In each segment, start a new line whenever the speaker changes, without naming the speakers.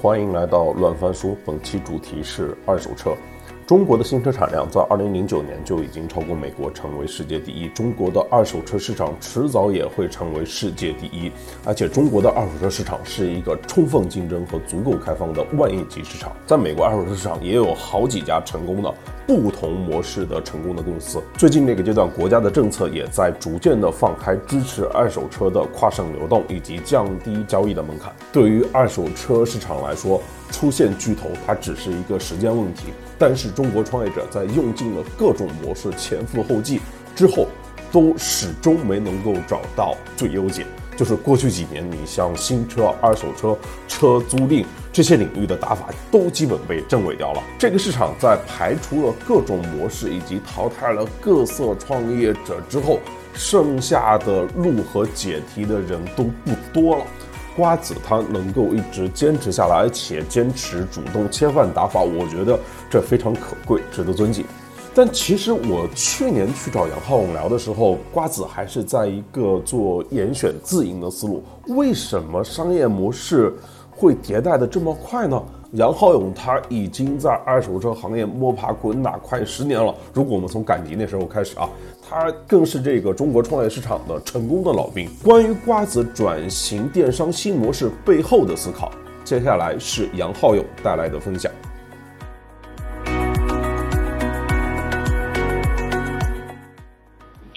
欢迎来到乱翻书。本期主题是二手车。中国的新车产量在二零零九年就已经超过美国，成为世界第一。中国的二手车市场迟早也会成为世界第一。而且，中国的二手车市场是一个充分竞争和足够开放的万亿级市场。在美国二手车市场也有好几家成功的不同模式的成功的公司。最近这个阶段，国家的政策也在逐渐的放开支持二手车的跨省流动以及降低交易的门槛。对于二手车市场来说，出现巨头，它只是一个时间问题。但是中国创业者在用尽了各种模式，前赴后继之后，都始终没能够找到最优解。就是过去几年，你像新车、二手车、车租赁这些领域的打法，都基本被证伪掉了。这个市场在排除了各种模式以及淘汰了各色创业者之后，剩下的路和解题的人都不多了。瓜子他能够一直坚持下来，而且坚持主动切换打法，我觉得这非常可贵，值得尊敬。但其实我去年去找杨浩勇聊的时候，瓜子还是在一个做严选自营的思路。为什么商业模式会迭代的这么快呢？杨浩勇他已经在二手车行业摸爬滚打快十年了。如果我们从赶集那时候开始啊，他更是这个中国创业市场的成功的老兵。关于瓜子转型电商新模式背后的思考，接下来是杨浩勇带来的分享。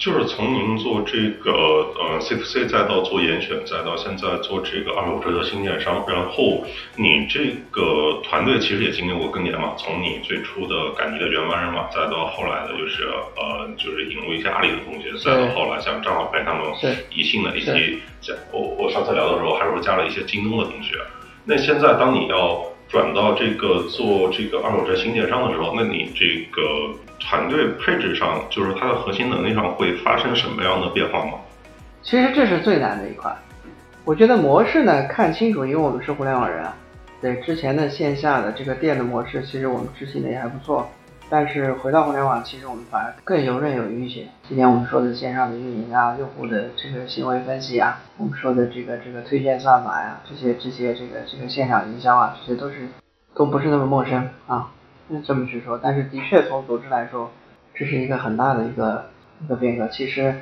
就是从您做这个呃 C to C，再到做严选，再到现在做这个二手车的新电商，然后你这个团队其实也经历过更迭嘛。从你最初的赶集的原班人马，再到后来的就是呃就是引入一些阿里的同学，再到后来像张小培他们宜信的一些，我我上次聊的时候还说加了一些京东的同学。那现在当你要转到这个做这个二手车新电商的时候，那你这个。团队配置上，就是它的核心能力上会发生什么样的变化吗？
其实这是最难的一块。我觉得模式呢，看清楚，因为我们是互联网人啊。对之前的线下的这个店的模式，其实我们执行的也还不错。但是回到互联网，其实我们反而更游刃有余一些。今天我们说的线上的运营啊，用户的这个行为分析啊，我们说的这个这个推荐算法呀，这些这些这个这个线上营销啊，这些都是都不是那么陌生啊。那这么去说，但是的确从组织来说，这是一个很大的一个一个变革。其实，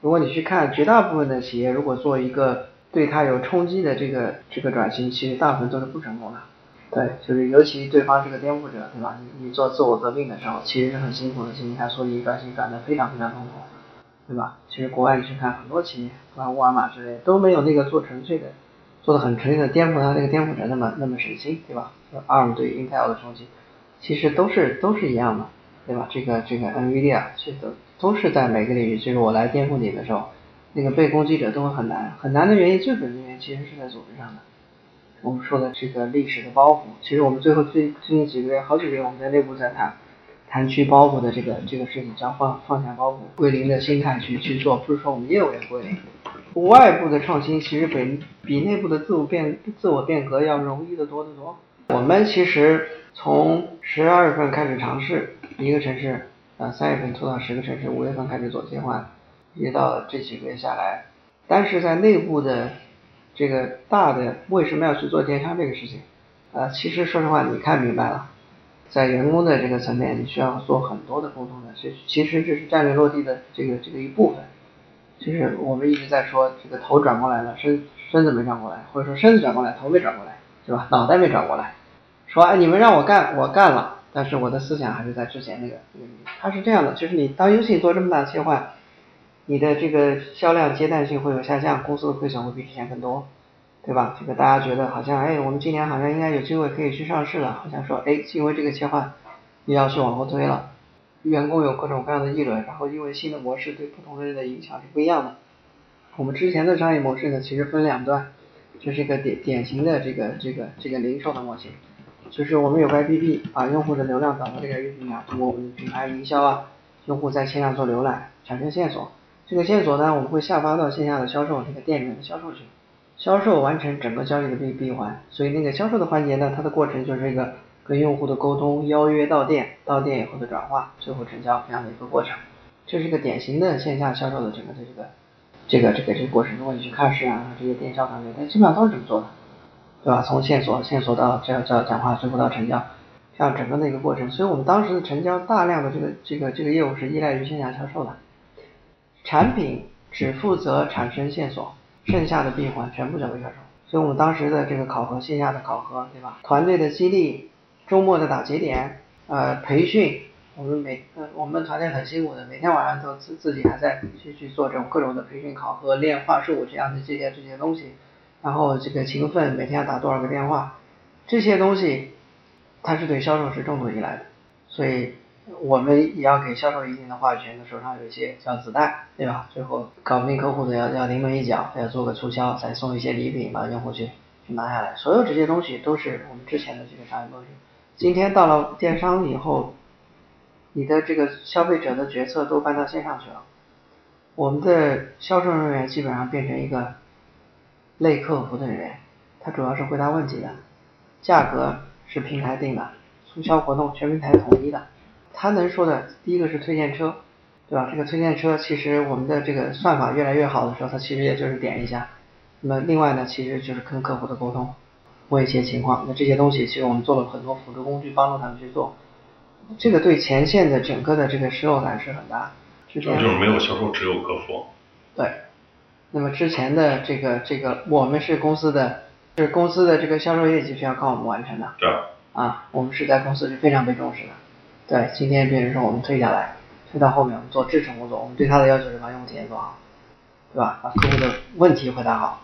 如果你去看绝大部分的企业，如果做一个对它有冲击的这个这个转型，其实大部分都是不成功的。对，就是尤其对方是个颠覆者，对吧？你你做自我革命的时候，其实是很辛苦的。你看，所以转型转的非常非常痛苦，对吧？其实国外你去看很多企业，包括沃尔玛之类，都没有那个做纯粹的，做的很纯粹的颠覆它那个颠覆者那么那么省心，对吧？ARM 对 Intel 的冲击。其实都是都是一样的，对吧？这个这个 NVIDIA 其实都都是在每个领域，就是我来颠覆你的时候，那个被攻击者都会很难，很难的原因最本的原因其实是在组织上的。我们说的这个历史的包袱，其实我们最后最最近几个月好几个月我们在内部在谈谈去包袱的这个这个事情，叫放放下包袱归零的心态去去做，不是说我们业务要归零。外部的创新其实比比内部的自我变自我变革要容易的多得多。我们其实。从十二月份开始尝试一个城市，呃，三月份做到十个城市，五月份开始做切换，一直到这几个月下来，但是在内部的这个大的为什么要去做电商这个事情，呃，其实说实话你看明白了，在员工的这个层面，你需要做很多的沟通的，其其实这是战略落地的这个这个一部分。其实我们一直在说这个头转过来了，身身子没转过来，或者说身子转过来，头没转过来，是吧？脑袋没转过来。说哎，你们让我干，我干了，但是我的思想还是在之前那个那个。它是这样的，就是你当游戏做这么大的切换，你的这个销量接待性会有下降，公司的亏损会比之前更多，对吧？这个大家觉得好像哎，我们今年好像应该有机会可以去上市了，好像说哎，因为这个切换你要去往后推了，员工有各种各样的议论，然后因为新的模式对不同的人的影响是不一样的。我们之前的商业模式呢，其实分两段，这是一个典典型的这个这个这个零售的模型。就是我们有个 APP，把用户的流量导到这个 APP 上，通过我们的品牌营销啊，用户在线上做浏览，产生线索。这个线索呢，我们会下发到线下的销售这个店里面的销售去，销售完成整个交易的闭闭环。所以那个销售的环节呢，它的过程就是一个跟用户的沟通、邀约到店、到店以后的转化、最后成交这样的一个过程。这是一个典型的线下销售的整个的这个这个这个这个过程。如果你去看市场上这些电销团队，它基本上都是这么做的。对吧？从线索线索到这这讲话，最后到成交，像整个的一个过程。所以我们当时的成交大量的这个这个这个业务是依赖于线下销售的，产品只负责产生线索，剩下的闭环全部交给销售。所以我们当时的这个考核，线下的考核，对吧？团队的激励，周末的打节点，呃，培训。我们每呃，我们团队很辛苦的，每天晚上都自自己还在去去做这种各种的培训考核、练话术这样的这些这些东西，然后这个勤奋，每天要打多少个电话，这些东西，它是对销售是重度依赖的，所以我们也要给销售一定的话语权，手上有一些小子弹，对吧？最后搞不定客户的要要临门一脚，要做个促销，再送一些礼品把用户去去拿下来，所有这些东西都是我们之前的这个商业模式。今天到了电商以后。你的这个消费者的决策都搬到线上去了，我们的销售人员基本上变成一个类客服的人员，他主要是回答问题的，价格是平台定的，促销活动全平台统一的，他能说的第一个是推荐车，对吧？这个推荐车其实我们的这个算法越来越好的时候，他其实也就是点一下，那么另外呢，其实就是跟客户的沟通，问一些情况，那这些东西其实我们做了很多辅助工具帮助他们去做。这个对前线的整个的这个失落感是很大，
是这样。就是没有销售，只有客服。
对，那么之前的这个这个，我们是公司的，是公司的这个销售业绩是要靠我们完成的。
对。
啊，我们是在公司是非常被重视的。对，今天别人说我们推下来，推到后面我们做支撑工作，我们对他的要求是把用户体验做好，对吧？把客户的问题回答好，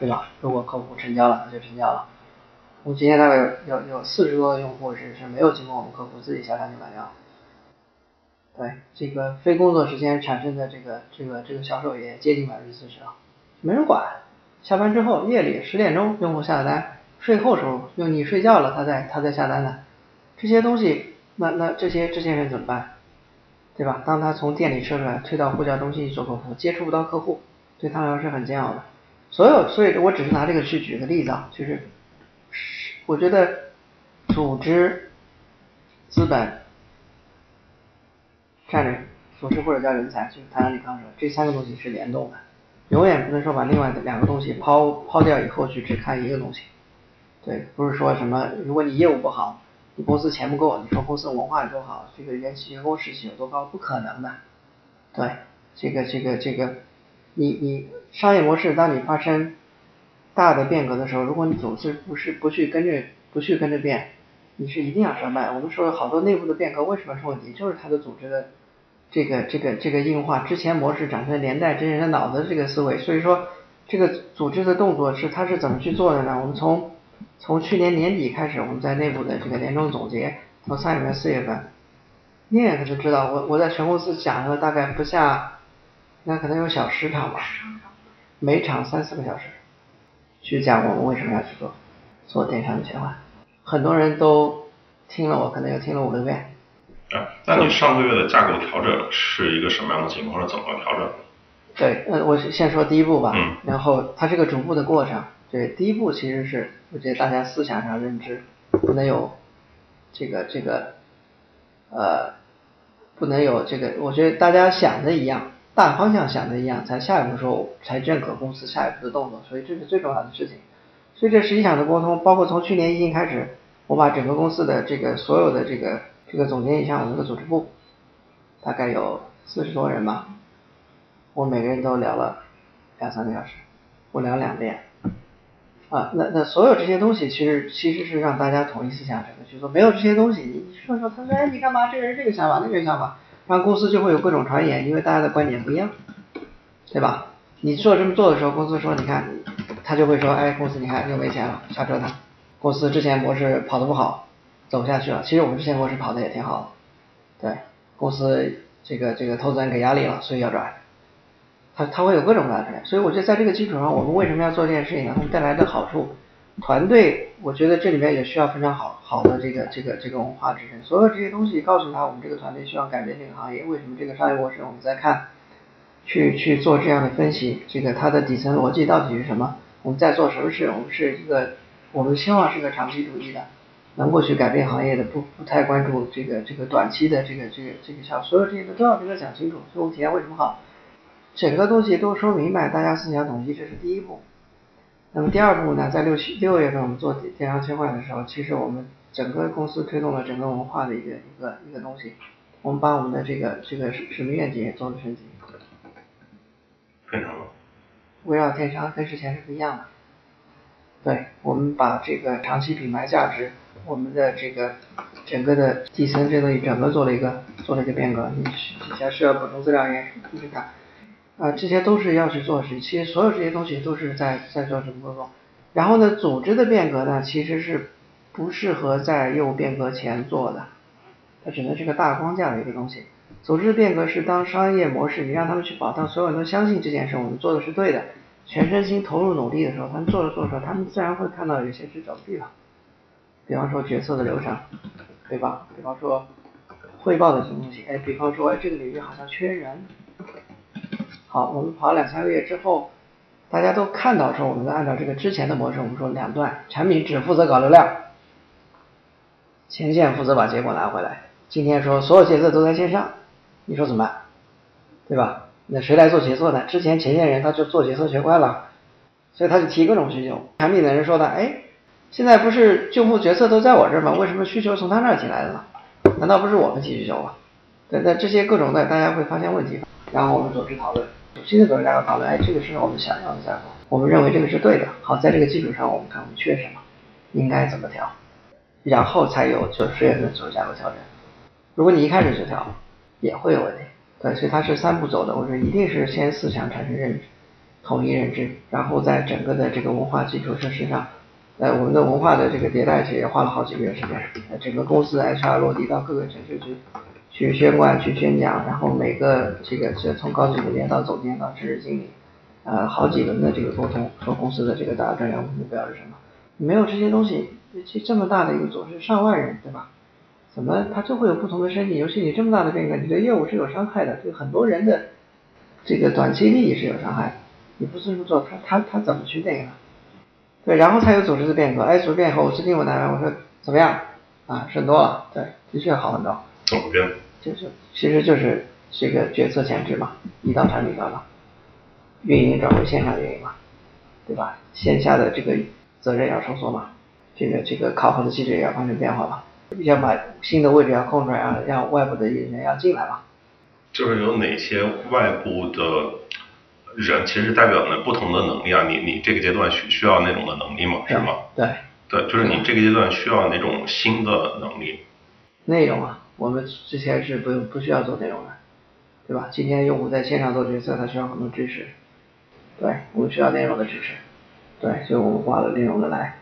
对吧？如果客户成交了，那就成交了。我们今天大概有有有四十多个用户是是没有经过我们客服自己下单就买掉，对这个非工作时间产生的这个这个这个销售也接近百分之四十了，没人管，下班之后夜里十点钟用户下的单，睡后时候用你睡觉了他在他在下单的，这些东西那那这些这些人怎么办？对吧？当他从店里撤出来推到呼叫中心去做客服，接触不到客户，对他来说是很煎熬的。所有所以我只是拿这个去举个例子啊，就是。我觉得组织、资本、战略、组织或者叫人才，就是谭阳李康说，这三个东西是联动的，永远不能说把另外的两个东西抛抛掉以后去只看一个东西。对，不是说什么如果你业务不好，你公司钱不够，你说公司文化有多好，这个员员工士气有多高，不可能的。对，这个这个这个，你你商业模式当你发生。大的变革的时候，如果你总是不是不去跟着不去跟着变，你是一定要失败。我们说好多内部的变革为什么出问题，就是它的组织的这个这个这个硬化，之前模式展开连带这些人的脑子这个思维。所以说这个组织的动作是它是怎么去做的呢？我们从从去年年底开始，我们在内部的这个年终总结，从三月份四月份，你也可能知道，我我在全公司讲了大概不下，那可能有小十场吧，每场三四个小时。去讲我们为什么要去做做电商的切换，很多人都听了我，可能又听了五六遍。
啊，那你上个月的架构调整是一个什么样的情况？是怎么调整？
对，呃，我先说第一步吧。
嗯。
然后它是个逐步的过程。对，第一步其实是我觉得大家思想上认知不能有这个这个呃不能有这个，我觉得大家想的一样。大方向想的一样，才下一步说才认可公司下一步的动作，所以这是最重要的事情。所以这实际上的沟通，包括从去年疫情开始，我把整个公司的这个所有的这个这个总结一下，我们的组织部大概有四十多人吧，我每个人都聊了两三个小时，我聊两遍啊，那那所有这些东西其实其实是让大家统一思想，整个去做，没有这些东西，你说说他说哎你干嘛？这个人这个想法，那个想法。然后公司就会有各种传言，因为大家的观点不一样，对吧？你做这么做的时候，公司说你看，他就会说，哎，公司你看又没钱了，瞎折腾。公司之前模式跑得不好，走不下去了。其实我们之前模式跑的也挺好的，对，公司这个这个投资人给压力了，所以要转。他他会有各种各样的，所以我觉得在这个基础上，我们为什么要做这件事情呢？它带来的好处。团队，我觉得这里面也需要非常好好的这个这个这个文化支撑。所有这些东西告诉他，我们这个团队希望改变这个行业，为什么这个商业模式？我们在看，去去做这样的分析，这个它的底层逻辑到底是什么？我们在做什么事？我们是一个，我们希望是个长期主义的，能够去改变行业的，不不太关注这个这个短期的这个这个这个效。所有这些都要给他讲清楚，所以我们体验为什么好？整个东西都说明白，大家思想统一，这是第一步。那么第二步呢，在六七六月份我们做电商切换的时候，其实我们整个公司推动了整个文化的一个一个一个东西，我们把我们的这个这个使命愿景也做了升级。
非常
围绕电商跟之前是不一样的。对，我们把这个长期品牌价值，我们的这个整个的底层这东西整个做了一个做了一个变革。你底下需要补充资料也你去看。啊，这些都是要去做事，其实所有这些东西都是在在做什么工作。然后呢，组织的变革呢，其实是不适合在业务变革前做的，它只能是个大框架的一个东西。组织的变革是当商业模式，你让他们去保，障所有人都相信这件事，我们做的是对的，全身心投入努力的时候，他们做着做着，他们自然会看到有些掣肘的地方。比方说决策的流程，对吧？比方说汇报的什么东西，哎，比方说哎这个领域好像缺人。好，我们跑两三个月之后，大家都看到说，我们按照这个之前的模式，我们说两段，产品只负责搞流量，前线负责把结果拿回来。今天说所有决策都在线上，你说怎么办？对吧？那谁来做决策呢？之前前线人他就做决策学乖了，所以他就提各种需求。产品的人说的，哎，现在不是用户决策都在我这儿吗？为什么需求从他那儿进来的呢？难道不是我们提需求吗？对，那这些各种的，大家会发现问题，然后我们组织讨论。新的组织架构讨论，哎，这个是我们想要的架构，我们认为这个是对的。好，在这个基础上，我们看我们缺什么，应该怎么调，然后才有就十月份组织架构调整。如果你一开始就调，也会有问题。对，所以它是三步走的。我说一定是先思想产生认知，统一认知，然后在整个的这个文化基础设施上，呃，我们的文化的这个迭代其实也花了好几个月时间，整个公司 HR 落地到各个城市去。去宣贯、去宣讲，然后每个这个这从高级总监到总监到知识经理，呃，好几轮的这个沟通，说公司的这个大战略目标是什么？没有这些东西，这这么大的一个组织，上万人，对吧？怎么他就会有不同的身体？尤其你这么大的变革，你对业务是有伤害的，对很多人的这个短期利益是有伤害。你不这么做，他他他怎么去那个？对，然后才有组织的变革。哎，组织变革，我是听我单位，我说怎么样？啊，顺多了，对，的确好很多。
怎么变？
就是，其实就是这个决策前置嘛，一到产品端嘛，运营转为线上运营嘛，对吧？线下的这个责任要收缩嘛，这个这个考核的机制也要发生变化嘛，要把新的位置要空出来，让让外部的人要进来嘛。
就是有哪些外部的人，其实代表了不同的能力啊？你你这个阶段需需要那种的能力吗？是吗？
对。
对，就是你这个阶段需要那种新的能力。
内容啊。我们之前是不用不需要做内容的，对吧？今天用户在线上做决策，他需要很多知识，对，我们需要内容的支持，对，所以我们挂了内容的来。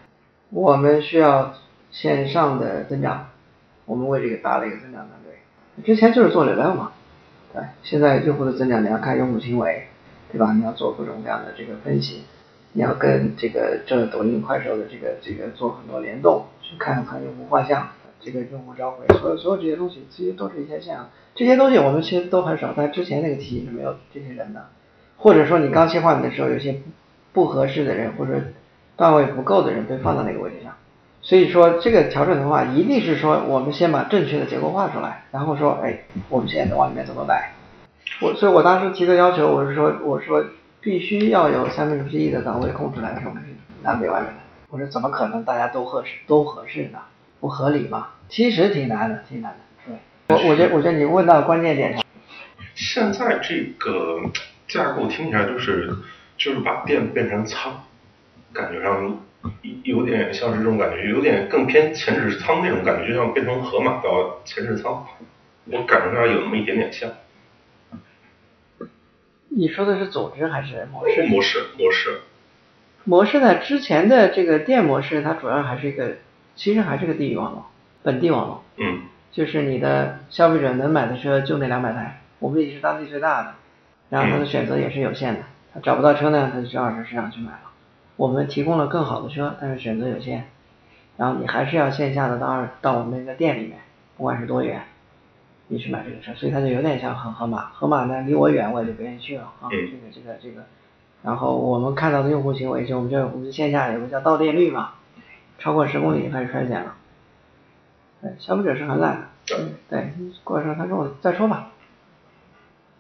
我们需要线上的增长，我们为这个搭了一个增长团队。之前就是做流量嘛，对，现在用户的增长你要看用户行为，对吧？你要做各种各样的这个分析，你要跟这个这抖音、快手的这个这个做很多联动，去看看用户画像。这个用户召回，所有所有这些东西，其实都是一些像这些东西，我们其实都很少，在之前那个体系是没有这些人的，或者说你刚切换的时候，有些不合适的人或者段位不够的人被放到那个位置上，所以说这个调整的话，一定是说我们先把正确的结构画出来，然后说，哎，我们现在往里面怎么摆？我所以我当时提的要求，我是说，我说必须要有三分之一的岗位空出来的时候，南北外面的，我说怎么可能大家都合适都合适呢？不合理嘛？其实挺难的，挺难的。对，我我觉得我觉得你问到关键点上。
现在这个架构听起来就是就是把店变成仓，感觉上有点像是这种感觉，有点更偏前置仓那种感觉，就像变成盒马到前置仓，我感觉上有那么一点点像。
你说的是组织还是模式？
模式模式。
模式呢？之前的这个店模式，它主要还是一个。其实还是个地域网络，本地网络，
嗯，
就是你的消费者能买的车就那两百台，我们也是当地最大的，然后他的选择也是有限的，他找不到车呢，他就去二手市场去买了。我们提供了更好的车，但是选择有限，然后你还是要线下的到二到我们那个店里面，不管是多远，你去买这个车，所以它就有点像和盒马，河马呢离我远我也就不愿意去了啊，这个这个这个，然后我们看到的用户行为就我们叫我们线下有个叫到店率嘛。超过十公里就开始衰减了，对，消费者是很懒的，嗯，对，过来时候他说我再说吧，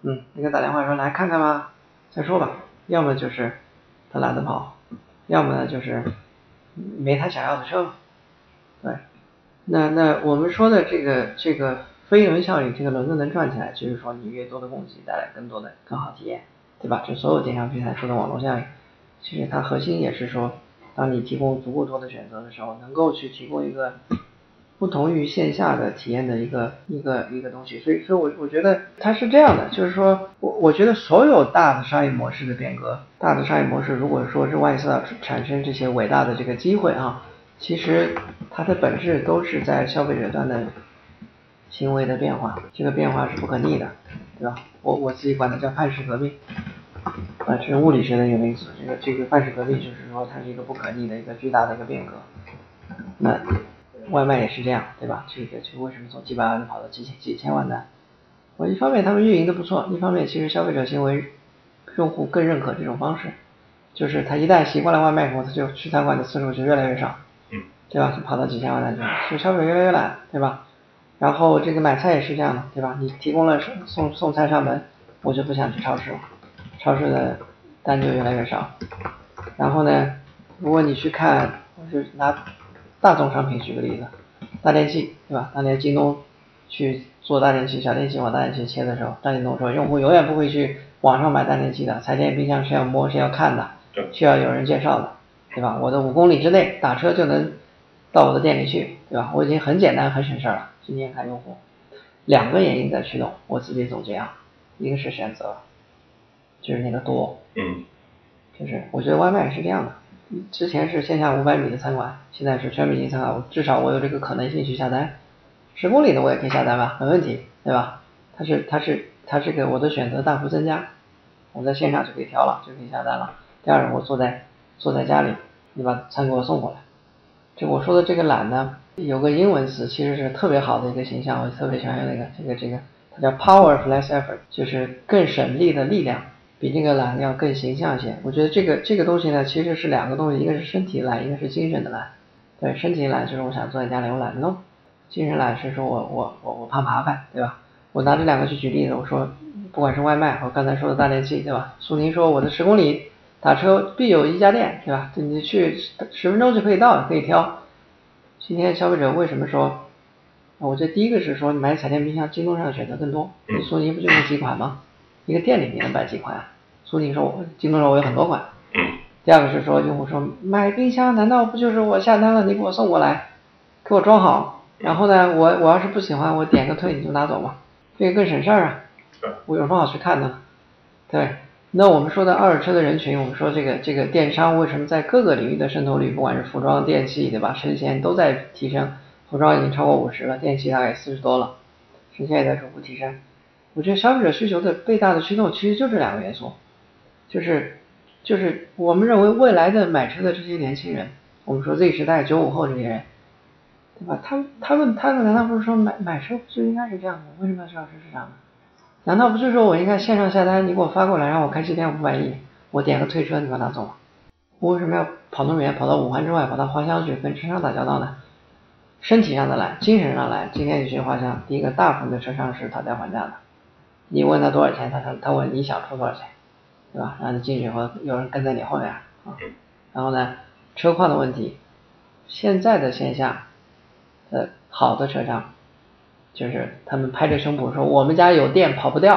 嗯，你给他打电话说来看看吧，再说吧，要么就是他懒得跑，要么呢就是没他想要的车。对，那那我们说的这个这个飞轮效应，这个轮子能转起来，就是说你越多的供给带来更多的更好体验，对吧？就所有电商平台说的网络效应，其实它核心也是说，当你提供足够多的选择的时候，能够去提供一个。不同于线下的体验的一个一个一个东西，所以所以，我我觉得它是这样的，就是说我我觉得所有大的商业模式的变革，大的商业模式，如果说是万一要产生这些伟大的这个机会啊，其实它的本质都是在消费者端的行为的变化，这个变化是不可逆的，对吧？我我自己管它叫范式革命，啊，这是物理学的一个名词，这个这个范式革命就是说它是一个不可逆的一个巨大的一个变革，那。外卖也是这样，对吧？这个就为什么从几百万跑到几千几千万单？我一方面他们运营的不错，一方面其实消费者行为用户更认可这种方式，就是他一旦习惯了外卖以后，他就去餐馆的次数就越来越少，
嗯，
对吧？就跑到几千万单去了，所以消费者越来越懒，对吧？然后这个买菜也是这样的，对吧？你提供了送送菜上门，我就不想去超市了，超市的单就越来越少。然后呢，如果你去看，我就拿。大宗商品举个例子，大电器对吧？当年京东去做大电器、小电器往大电器切的时候，张近东说，用户永远不会去网上买大电器的，彩电、冰箱是要摸、是要看的，需要有人介绍的，对吧？我的五公里之内打车就能到我的店里去，对吧？我已经很简单、很省事了。今天看用户，两个原因在驱动，我自己总结啊，一个是选择，就是那个多，
嗯，
就是我觉得外卖是这样的。之前是线下五百米的餐馆，现在是全米型餐馆，至少我有这个可能性去下单。十公里的我也可以下单吧，没问题，对吧？它是它是它这个我的选择大幅增加，我在线上就可以挑了，就可以下单了。第二，我坐在坐在家里，你把餐给我送过来。就我说的这个懒呢，有个英文词其实是特别好的一个形象，我特别喜欢用那个这个这个，它叫 power less effort，就是更省力的力量。比那个懒要更形象一些，我觉得这个这个东西呢，其实是两个东西，一个是身体懒，一个是精神的懒。对，身体懒就是我想坐在家里，我懒得弄；精神懒是说我我我我怕麻烦，对吧？我拿这两个去举例子，我说不管是外卖和刚才说的大电器，对吧？苏宁说我的十公里打车必有一家店，对吧？你去十分钟就可以到，可以挑。今天消费者为什么说？我觉得第一个是说买彩电冰箱，京东上的选择更多，苏宁不就那几款吗？一个店里面能摆几款啊？苏宁说，我京东说我有很多款。第二个是说，用户说买冰箱难道不就是我下单了，你给我送过来，给我装好，然后呢，我我要是不喜欢，我点个退你就拿走嘛，这个更省事儿啊。我有什么好去看的？对，那我们说的二手车的人群，我们说这个这个电商为什么在各个领域的渗透率，不管是服装、电器，对吧？生鲜都在提升，服装已经超过五十了，电器大概四十多了，生鲜也在逐步提升。我觉得消费者需求的最大的驱动其实就这两个元素，就是就是我们认为未来的买车的这些年轻人，我们说 Z 时代九五后这些人，对吧？他他们他们难道不是说买买车就应该是这样的？为什么要是二手车市场呢？难道不是说我应该线上下单，你给我发过来，让我开七天五百亿，我点个退车，你把它走吗？我为什么要跑那么远，跑到五环之外，跑到花乡去跟车商打交道呢？身体上的懒，精神上懒。今天你去花乡，第一个大部分的车商是讨价还价的。你问他多少钱，他他他问你想出多少钱，对吧？让你进去以后有人跟在你后面啊。然后呢，车况的问题，现在的线下呃好的车商，就是他们拍着胸脯说我们家有店跑不掉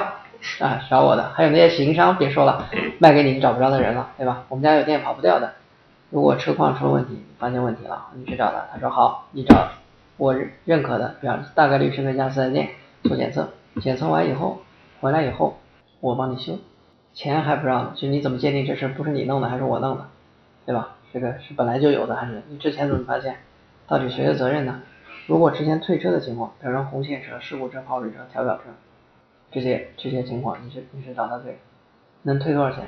啊，找我的。还有那些行商别说了，卖给你找不着的人了，对吧？我们家有店跑不掉的，如果车况出了问题，发现问题了，你去找他，他说好，你找我认可的，比方大概率是那家四 S 店做检测，检测完以后。回来以后，我帮你修，钱还不让。就你怎么鉴定这事不是你弄的还是我弄的，对吧？这个是本来就有的还是你之前怎么发现？到底谁的责任呢？如果之前退车的情况，比如说红线车、事故车、跑水车、调表车，这些这些情况，你是你是找他退，能退多少钱？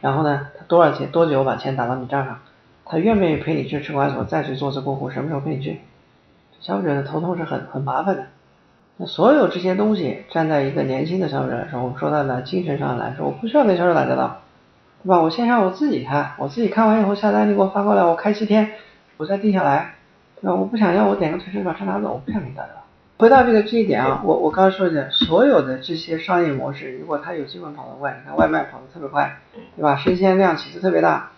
然后呢，他多少钱多久把钱打到你账上？他愿不愿意陪你去车管所再去做次过户？什么时候陪你去？消费者的头痛是很很麻烦的。那所有这些东西，站在一个年轻的消费者来说，我们说到了精神上来说，我不需要跟销售打交道，对吧？我线上我自己看，我自己看完以后下单，你给我发过来，我开七天，我再定下来，对吧？我不想要，我点个退车把车拿走，我不想跟你打交道。回到这个这一点啊，我我刚刚说的，所有的这些商业模式，如果它有机会跑得快，你看外卖跑得特别快，对吧？生鲜量起得特别大，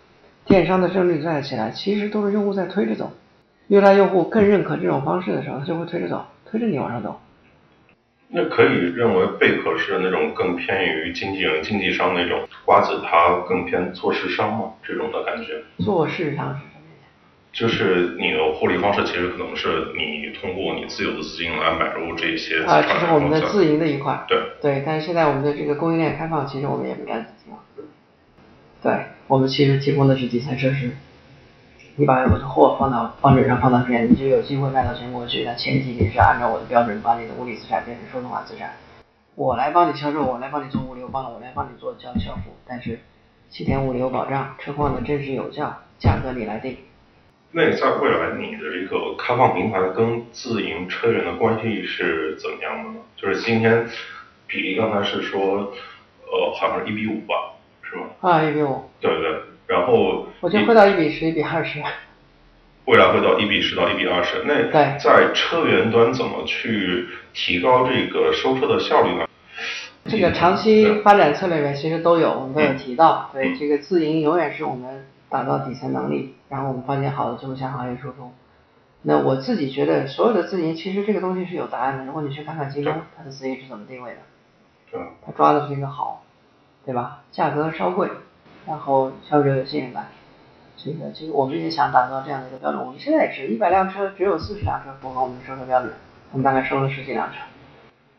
电商的胜率再起来，其实都是用户在推着走。越来用户更认可这种方式的时候，他就会推着走，推着你往上走。
那可以认为贝壳是那种更偏于经纪人、经纪商那种，瓜子它更偏做市商吗？这种的感觉。
做市商是什么意
思？就是你的获利方式其实可能是你通过你自有的资金来买入这些。
啊，这是我们的自营的一块。
对。
对，但是现在我们的这个供应链开放，其实我们也不干自己了。对，我们其实提供的是底层设施。你把我的货放到方纸上，放到片，你就有机会卖到全国去。那前提你是按照我的标准，把你的物理资产变成数字化资产。我来帮你销售，我来帮你做物流，帮我来帮你做交易销付。但是七天物流保障，车况的真实有效，价格你来定。
那在未来，你的这个开放平台跟自营车源的关系是怎么样的呢？就是今天比例刚才是说，呃，好像是一比五吧，是吗？
啊，一比五。
对对。然后
我觉得会到一比十、一比二十。
未来会到一比十到一比二十。那在车源端怎么去提高这个收车的效率呢？
这个长期发展策略里面其实都有，我们都有提到。对，这个自营永远是我们打造底层能力，然后我们发现好的就会向行业输出。那我自己觉得，所有的自营其实这个东西是有答案的。如果你去看看京东，它的自营是怎么定位的？
对。
它抓的是一个好，对吧？价格稍贵。然后消费者有信任感，这个这个我们也想打造这样的一个标准。我们现在也是一百辆车，只有四十辆车符合我们的收车标准，我们大概收了十几辆车。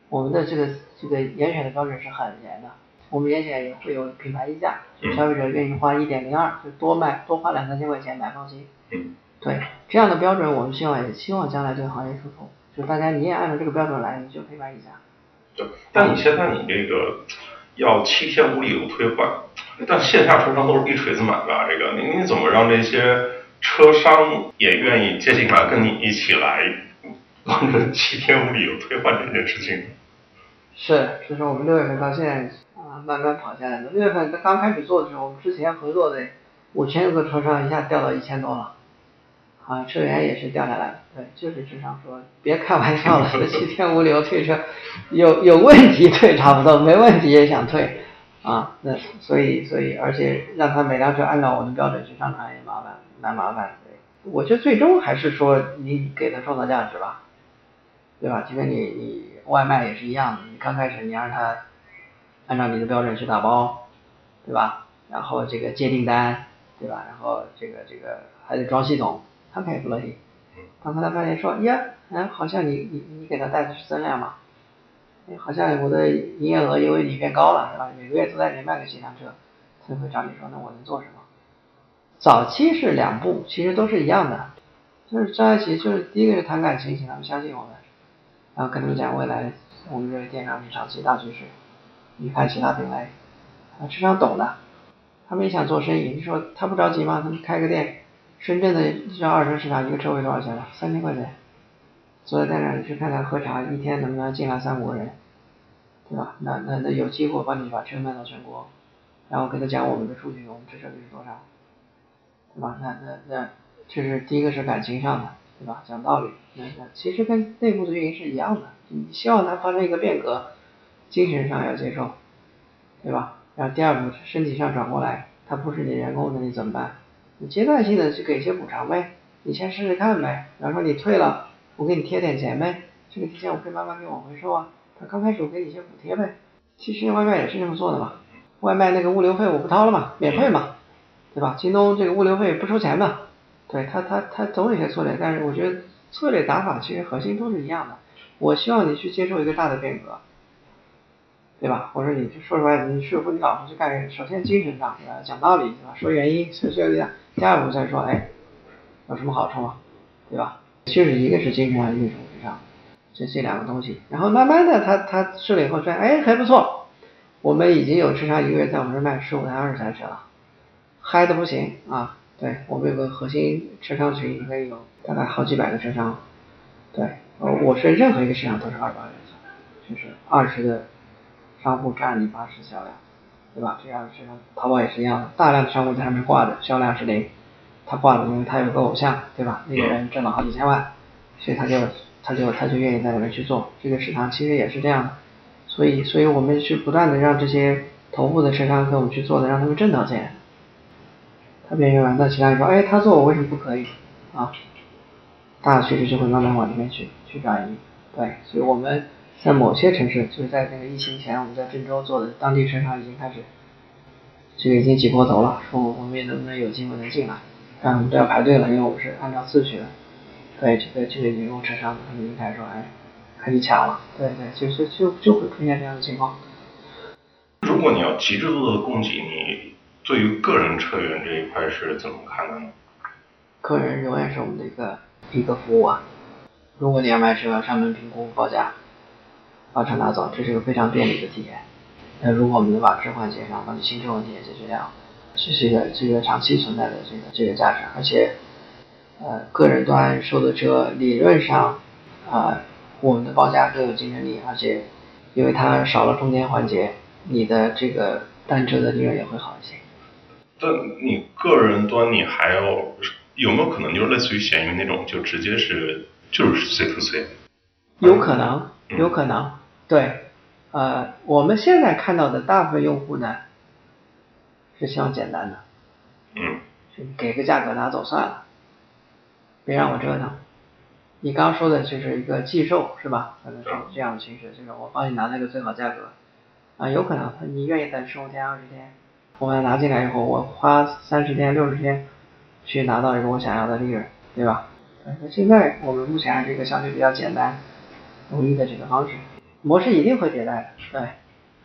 我们的这个这个严选的标准是很严的，我们严选也会有品牌溢价，就消费者愿意花一点零二，就多卖多花两三千块钱买放心。对这样的标准，我们希望也希望将来这个行业输出，就大家你也按照这个标准来，你就可以买溢价。
对，但你现在你这个要七天无理由退换。但线下车商都是一锤子买的，这个你你怎么让这些车商也愿意接进来跟你一起来，帮着七天无理由退换这件事情？
是，这是我们六月份到现在啊，慢慢跑下来的。六月份刚开始做的时候，我们之前合作的五千个车商一下掉到一千多了，啊，车源也是掉下来了。对，就是智商说，别开玩笑了，这七天无理由退车，有有问题退差不多，没问题也想退。啊，那所以所以，而且让他每辆车按照我的标准去上传也麻烦，蛮麻烦。对，我觉得最终还是说你给他创造价值吧，对吧？就跟你你外卖也是一样的，你刚开始你让他按照你的标准去打包，对吧？然后这个接订单，对吧？然后这个这个还得装系统，他肯定不乐意。当他发现说呀，哎，好像你你你给他带的是增量嘛。好像我的营业额因为你变高了，是吧？每个月都在里卖个几辆车，他就会找你说，那我能做什么？早期是两步，其实都是一样的，就是在一起，就是第一个是谈感情，请他们相信我们，然后跟他们讲未来我们这个电商是长期大趋势，你看其他品类，啊，市场懂的，他们也想做生意，你说他不着急吗？他们开个店，深圳的像二手市场一个车位多少钱了？三千块钱。坐在店上，你去看看喝茶，一天能不能进来三五个人，对吧？那那那有机会帮你把车卖到全国，然后跟他讲我们的数据，我们这车率是多少，对吧？那那那这是第一个是感情上的，对吧？讲道理，那那其实跟内部的运营是一样的，你希望他发生一个变革，精神上要接受，对吧？然后第二步身体上转过来，他不是你员工，那你怎么办？你阶段性的去给一些补偿呗，你先试试看呗，然后说你退了。我给你贴点钱呗，这个提前我可以慢慢给往回收啊。他刚开始我给你一些补贴呗，其实外卖也是这么做的嘛。外卖那个物流费我不掏了嘛，免费嘛，对吧？京东这个物流费不收钱嘛，对他他他总有些策略，但是我觉得策略打法其实核心都是一样的。我希望你去接受一个大的变革，对吧？我说你说出来你说服你老婆去干，首先精神上讲道理对吧？说原因说说这第二步再说哎有什么好处吗，对吧？就是一个是精神上，一个是物质上，这这两个东西，然后慢慢的他他试了以后说，哎还不错，我们已经有车商一个月在我们这卖十五台二十台车了，嗨的不行啊，对我们有个核心车商群，应该有大概好几百个车商，对，呃我是任何一个市场都是二八原则，就是二十个商户占你八十销量，对吧？这样市场淘宝也是一样的，大量的商户在上面挂着，销量是零。他挂了，因为他有个偶像，对吧？那个人挣了好几千万，所以他就他就他就愿意在里面去做。这个市场其实也是这样的，所以所以我们去不断的让这些头部的车商跟我们去做的，让他们挣到钱，他边缘化，那其他人说，哎，他做我为什么不可以？啊，大的趋势就会慢慢往这边去去转移。对，所以我们在某些城市，就是在那个疫情前，我们在郑州做的当地车商已经开始，这个已经挤破头了，说我们也能不能有机会能进来，但我们都要排队了，因为我们是按照次序的。对，这个这个引入车商，他们开始说，哎，可以抢了。对对，就就就就会出现这样的情况。
如果你要极致度的供给，你对于个人车源这一块是怎么看的呢？
个人永远是我们的一个一个服务啊。如果你要买车，上门评估报价，把车拿走，这是个非常便利的体验。那如果我们能把置换节上，把你新车问题也解决掉，这是一个这个长期存在的这个这个价值，而且。呃，个人端收的车理论上，啊，我们的报价更有竞争力，而且因为它少了中间环节，你的这个单车的利润也会好一些。
但你个人端你还要有没有可能就是类似于闲鱼那种，就直接是就是 C to C？
有可能，有可能，对，呃，我们现在看到的大部分用户呢，是希望简单的，
嗯，
给个价格拿走算了。别让我折腾。你刚说的就是一个寄售是吧？可能是这样的形式，就是我帮你拿那个最好价格啊，有可能你愿意等十五天、二十天，我们拿进来以后，我花三十天、六十天去拿到一个我想要的利润，对吧？那现在我们目前还是一个相对比较简单、容易的这个方式，模式一定会迭代的，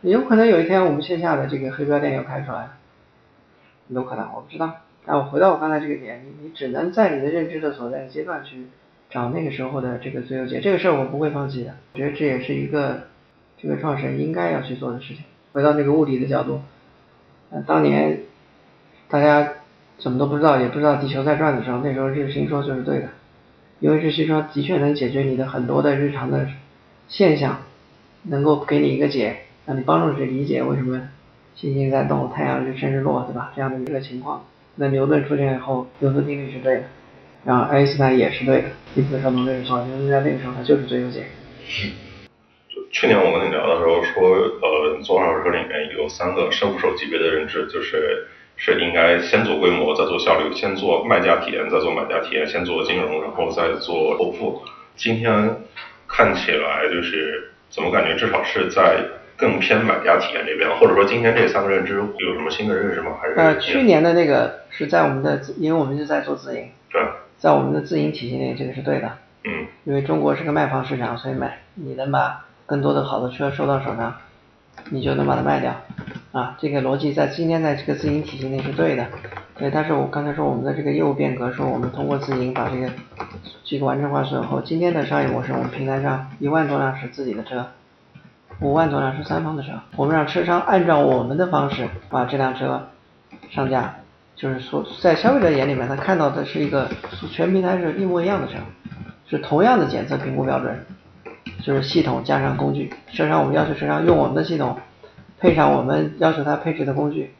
对，有可能有一天我们线下的这个黑标店又开出来了，有可能，我不知道。那我回到我刚才这个点，你你只能在你的认知的所在的阶段去找那个时候的这个最优解，这个事儿我不会放弃的，我觉得这也是一个这个创始人应该要去做的事情。回到那个物理的角度，嗯，当年大家怎么都不知道，也不知道地球在转的时候，那时候日心说就是对的，因为日心说的确能解决你的很多的日常的现象，能够给你一个解，让你帮助去理解为什么星星在动，太阳日升日落，对吧？这样的一个情况。那牛顿出现以后，牛顿定律是对的，然后爱因斯坦也是对的，你不能说牛顿是错，牛顿在那个时候他就是最优解。
去年我跟你聊的时候说，呃，做二手车里面有三个胜负手级别的认知，就是是应该先做规模，再做效率，先做卖家体验，再做买家体验，先做金融，然后再做投付。今天看起来就是怎么感觉至少是在。更偏买家体验这边，或者说今天这三个认知有什么新的认识吗？还是
呃，去年的那个是在我们的，因为我们是在做自营，
对，
在我们的自营体系内，这个是对的，
嗯，
因为中国是个卖方市场，所以买你能把更多的好的车收到手上，你就能把它卖掉，啊，这个逻辑在今天在这个自营体系内是对的，对，但是我刚才说我们的这个业务变革，说我们通过自营把这个这个完成化之后，今天的商业模式，我们平台上一万多辆是自己的车。五万多辆是三方的车，我们让车商按照我们的方式把这辆车上架，就是说在消费者眼里面，他看到的是一个全平台是一模一样的车，是同样的检测评估标准，就是系统加上工具，车商我们要求车商用我们的系统，配上我们要求他配置的工具，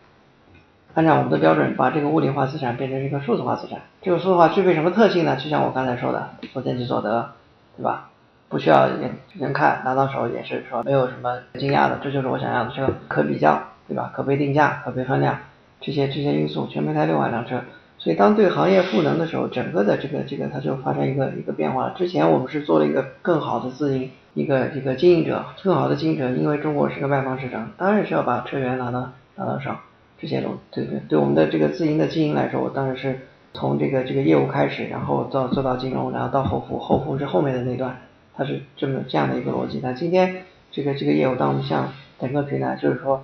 按照我们的标准把这个物理化资产变成一个数字化资产。这个数字化具备什么特性呢？就像我刚才说的，所见即所得，对吧？不需要人人看，拿到手也是说没有什么惊讶的，这就是我想要的车，可比较，对吧？可被定价、可被分量，这些这些因素，全平台六万辆车，所以当对行业赋能的时候，整个的这个这个它就发生一个一个变化。之前我们是做了一个更好的自营，一个一个经营者，更好的经营者，因为中国是个卖方市场，当然是要把车源拿到拿到手，这些东对对？对我们的这个自营的经营来说，我当然是从这个这个业务开始，然后到做到金融，然后到后付，后付是后面的那段。它是这么这样的一个逻辑。那今天这个这个业务，当我们像整个平台，就是说，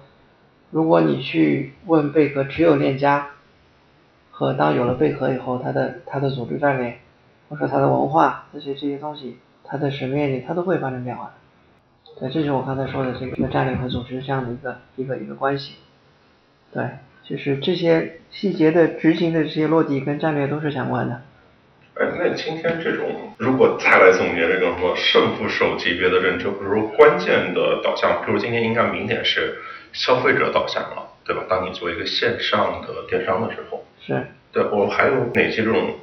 如果你去问贝壳只有链家，和当有了贝壳以后，它的它的组织战略，或者说它的文化这些这些东西，它的使命力，它都会发生变化的。对，这就是我刚才说的这个战略和组织这样的一个一个一个关系。对，就是这些细节的执行的这些落地跟战略都是相关的。
哎，那今天这种，如果再来总结这个什么胜负手级别的认知，或者说关键的导向，比如今天应该明显是消费者导向了，对吧？当你做一个线上的电商的时候，
是，
对我还有哪些这种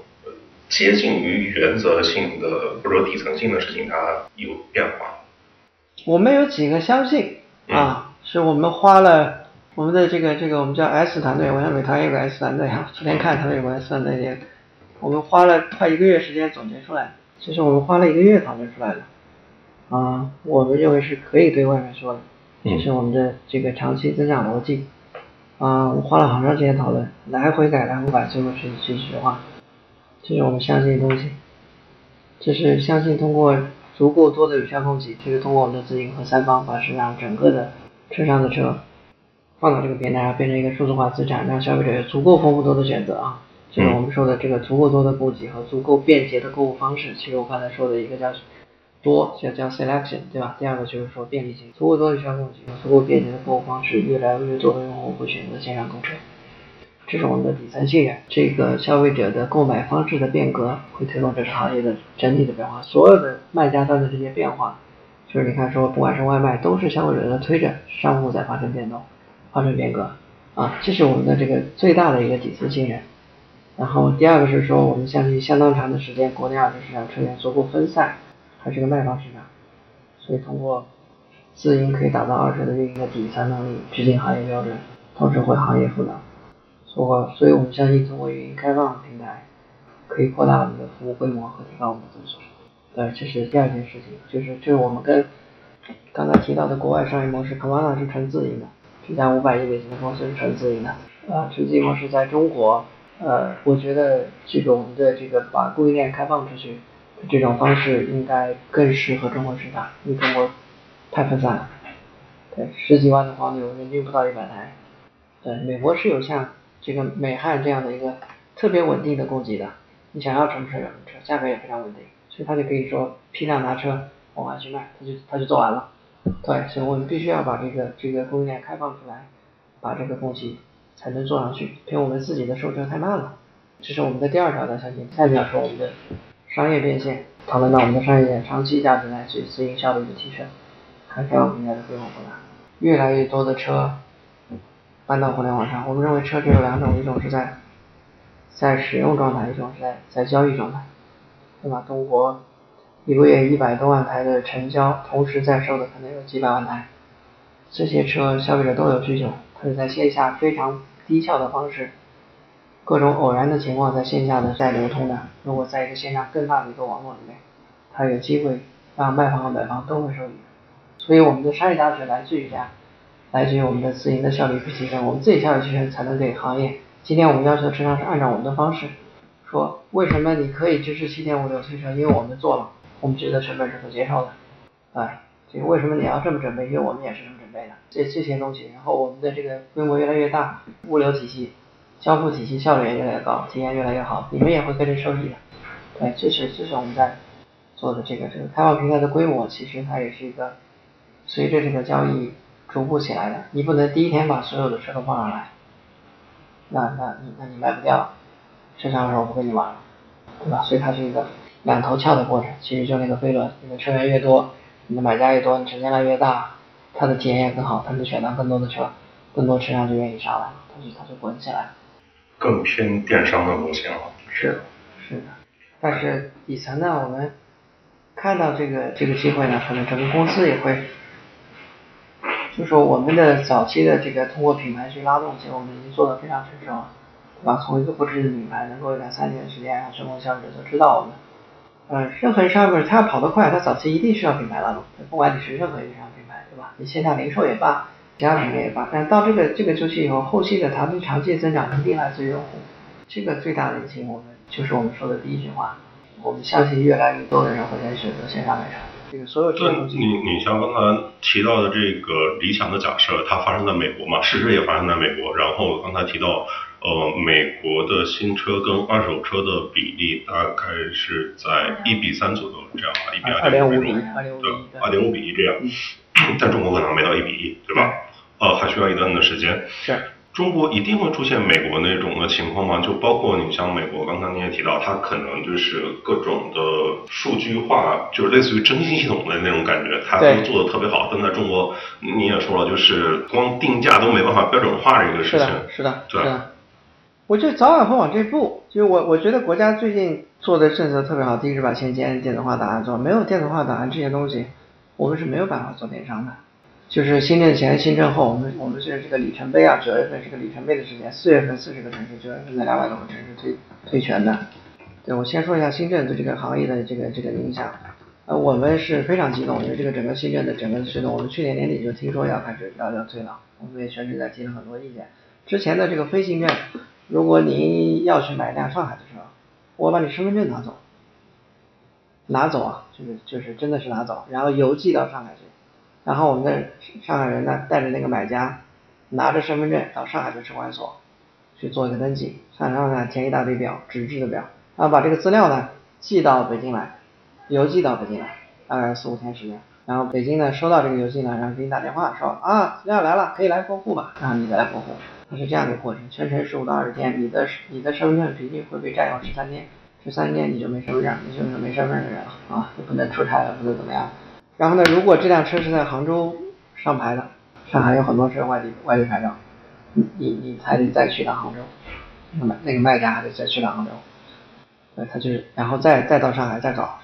接近于原则性的或者底层性的事情，它有变化？
我们有几个相信啊，是我们花了我们的这个这个我们叫 S 团队，我想美团也有个 S 团队啊。昨天看他们有个 S 团队也，我们花了快一个月时间总结出来，其实我们花了一个月讨论出来的。啊，我们认为是可以对外面说的，这是我们的这个长期增长逻辑。啊，我花了好长时间讨论，来回改来回改，最后是一句实话。这是我们相信的东西，这是相信通过足够多的有效供给，就是通过我们的资金和三方，把市场整个的车上的车放到这个平台上，变成一个数字化资产，让消费者有足够丰富多的选择啊。就是我们说的这个足够多的供给和足够便捷的购物方式。其实我刚才说的一个叫多，叫叫 selection，对吧？第二个就是说便利性，足够多的有效供给和足够便捷的购物方式，越来越多的用户会选择线上购车。这是我们的底层信任，这个消费者的购买方式的变革会推动这个行业的整体的变化。所有的卖家端的这些变化，就是你看说，不管是外卖，都是消费者在推着，商户在发生变动，发生变革啊，这是我们的这个最大的一个底层信任。然后第二个是说，我们相信相当长的时间，国内二手市场车源足够分散，还是个卖方市场，所以通过自营可以打造二手的运营的底层能力，制定行业标准，同时为行业赋能。我所以，我们相信通过运营开放平台，可以扩大我们的服务规模和提高我们的增速。对，这是第二件事情，就是就是我们跟刚才提到的国外商业模式 c o m a n a 是纯自营的，这家五百亿美金的公司是纯自营的。啊，纯自营模式在中国，呃，我觉得这个我们的这个把供应链开放出去这种方式应该更适合中国市场，因为中国太分散了。对，十几万的黄牛，人均不到一百台。对，美国是有像。这个美汉这样的一个特别稳定的供给的，你想要什么车什么车，价格也非常稳定，所以他就可以说批量拿车往外去卖，他就他就做完了。对，所以我们必须要把这个这个供应链开放出来，把这个供给才能做上去，凭我们自己的售车太慢了。这是我们的第二条的相信。下面要说我们的商业变现，讨论到我们的商业变现长期价值来自于自营效率的提升，还需要平台的规模扩大，越来越多的车。搬到互联网上，我们认为车只有两种，一种是在在使用状态，一种是在在交易状态，对吧？中国一个月一百多万台的成交，同时在售的可能有几百万台，这些车消费者都有需求，它是在线下非常低效的方式，各种偶然的情况在线下的在流通的，如果在一个线上更大的一个网络里面，它有机会让卖方和买方都会受益，所以我们的商业价值来自于这样。来自于我们的自营的效率不提升，我们自己效率提升才能给行业。今天我们要求车商是按照我们的方式说，为什么你可以支持七点五六推车？因为我们做了，我们觉得成本是可接受的。哎，这为什么你要这么准备？因为我们也是这么准备的。这这些东西，然后我们的这个规模越来越大，物流体系、交付体系效率也越来越高，体验越来越好，你们也会跟着受益的。对，这是这是我们在做的这个这个开放平台的规模，其实它也是一个随着这个交易。逐步起来的，你不能第一天把所有的车都放上来，那那你那你卖不掉，市场时候不跟你玩了，对吧？所以它是一个两头翘的过程，其实就那个飞轮，你的车源越多，你的买家越多，你成交量越大，他的体验也更好，他能选到更多的车，更多车商就愿意上来，他就他就滚起来。
更偏电商的路线了。
是是的，但是底层呢，我们看到这个这个机会呢，可能整个公司也会。就说我们的早期的这个通过品牌去拉动，其实我们已经做的非常成熟了，对吧？从一个不知的品牌，能够两三年的时间让全国消费者都知道我们。呃，任何商品它要跑得快，它早期一定需要品牌拉动，不管你是任何一个商品牌，对吧？你线下零售也罢，其他品牌也罢，但到这个这个周期以后，后期的长期长期增长一定来自于用户。这个最大的引擎，我们就是我们说的第一句话，我们相信越来越多的人会选择线上卖场。这个所有这些东西，
你你像刚才提到的这个理想的假设，它发生在美国嘛，事实也发生在美国。然后刚才提到，呃，美国的新车跟二手车的比例大概是在一比三左右这样吧，一比二点五
比，
对，二点五比一这样。但中国可能没到一比一，对吧？呃，还需要一段的时间。
是。
中国一定会出现美国那种的情况吗？就包括你像美国，刚才你也提到，它可能就是各种的数据化，就是类似于征信系统的那种感觉，它都做的特别好。但在中国，你也说了，就是光定价都没办法标准化这个事情。
是的，是的，是的。我觉得早晚会往这步。就我，我觉得国家最近做的政策特别好。第一是把先建电子化档案做，没有电子化档案这些东西，我们是没有办法做电商的。就是新政前、新政后，我们我们是这个里程碑啊，九月份是个里程碑的时间，四月份四十个城市，九月份的两百多个城市推推全的。对，我先说一下新政对这个行业的这个这个影响。呃，我们是非常激动，因为这个整个新政的整个的推动，我们去年年底就听说要开始要要推了，我们也全职在提了很多意见。之前的这个非新政，如果您要去买一辆上海的车，我把你身份证拿走，拿走啊，就是就是真的是拿走，然后邮寄到上海去。然后我们的上海人呢，带着那个买家，拿着身份证到上海的车管所去做一个登记，上上呢填一大堆表，纸质的表，然后把这个资料呢寄到北京来，邮寄到北京来，大概四五天时间。然后北京呢收到这个邮寄呢，然后给你打电话说啊资料来了，可以来过户吧，然后你再来过户，它是这样的过程，全程十五到二十天，你的你的身份证平均会被占用十三天，十三天你就没身份证，你就是没身份的人了啊，就不能出差了，不能怎么样。然后呢，如果这辆车是在杭州上牌的，上海有很多是外地外地牌照，你你还得再去趟杭州，那么那个卖家还得再去趟杭州，对，他就是然后再再到上海再搞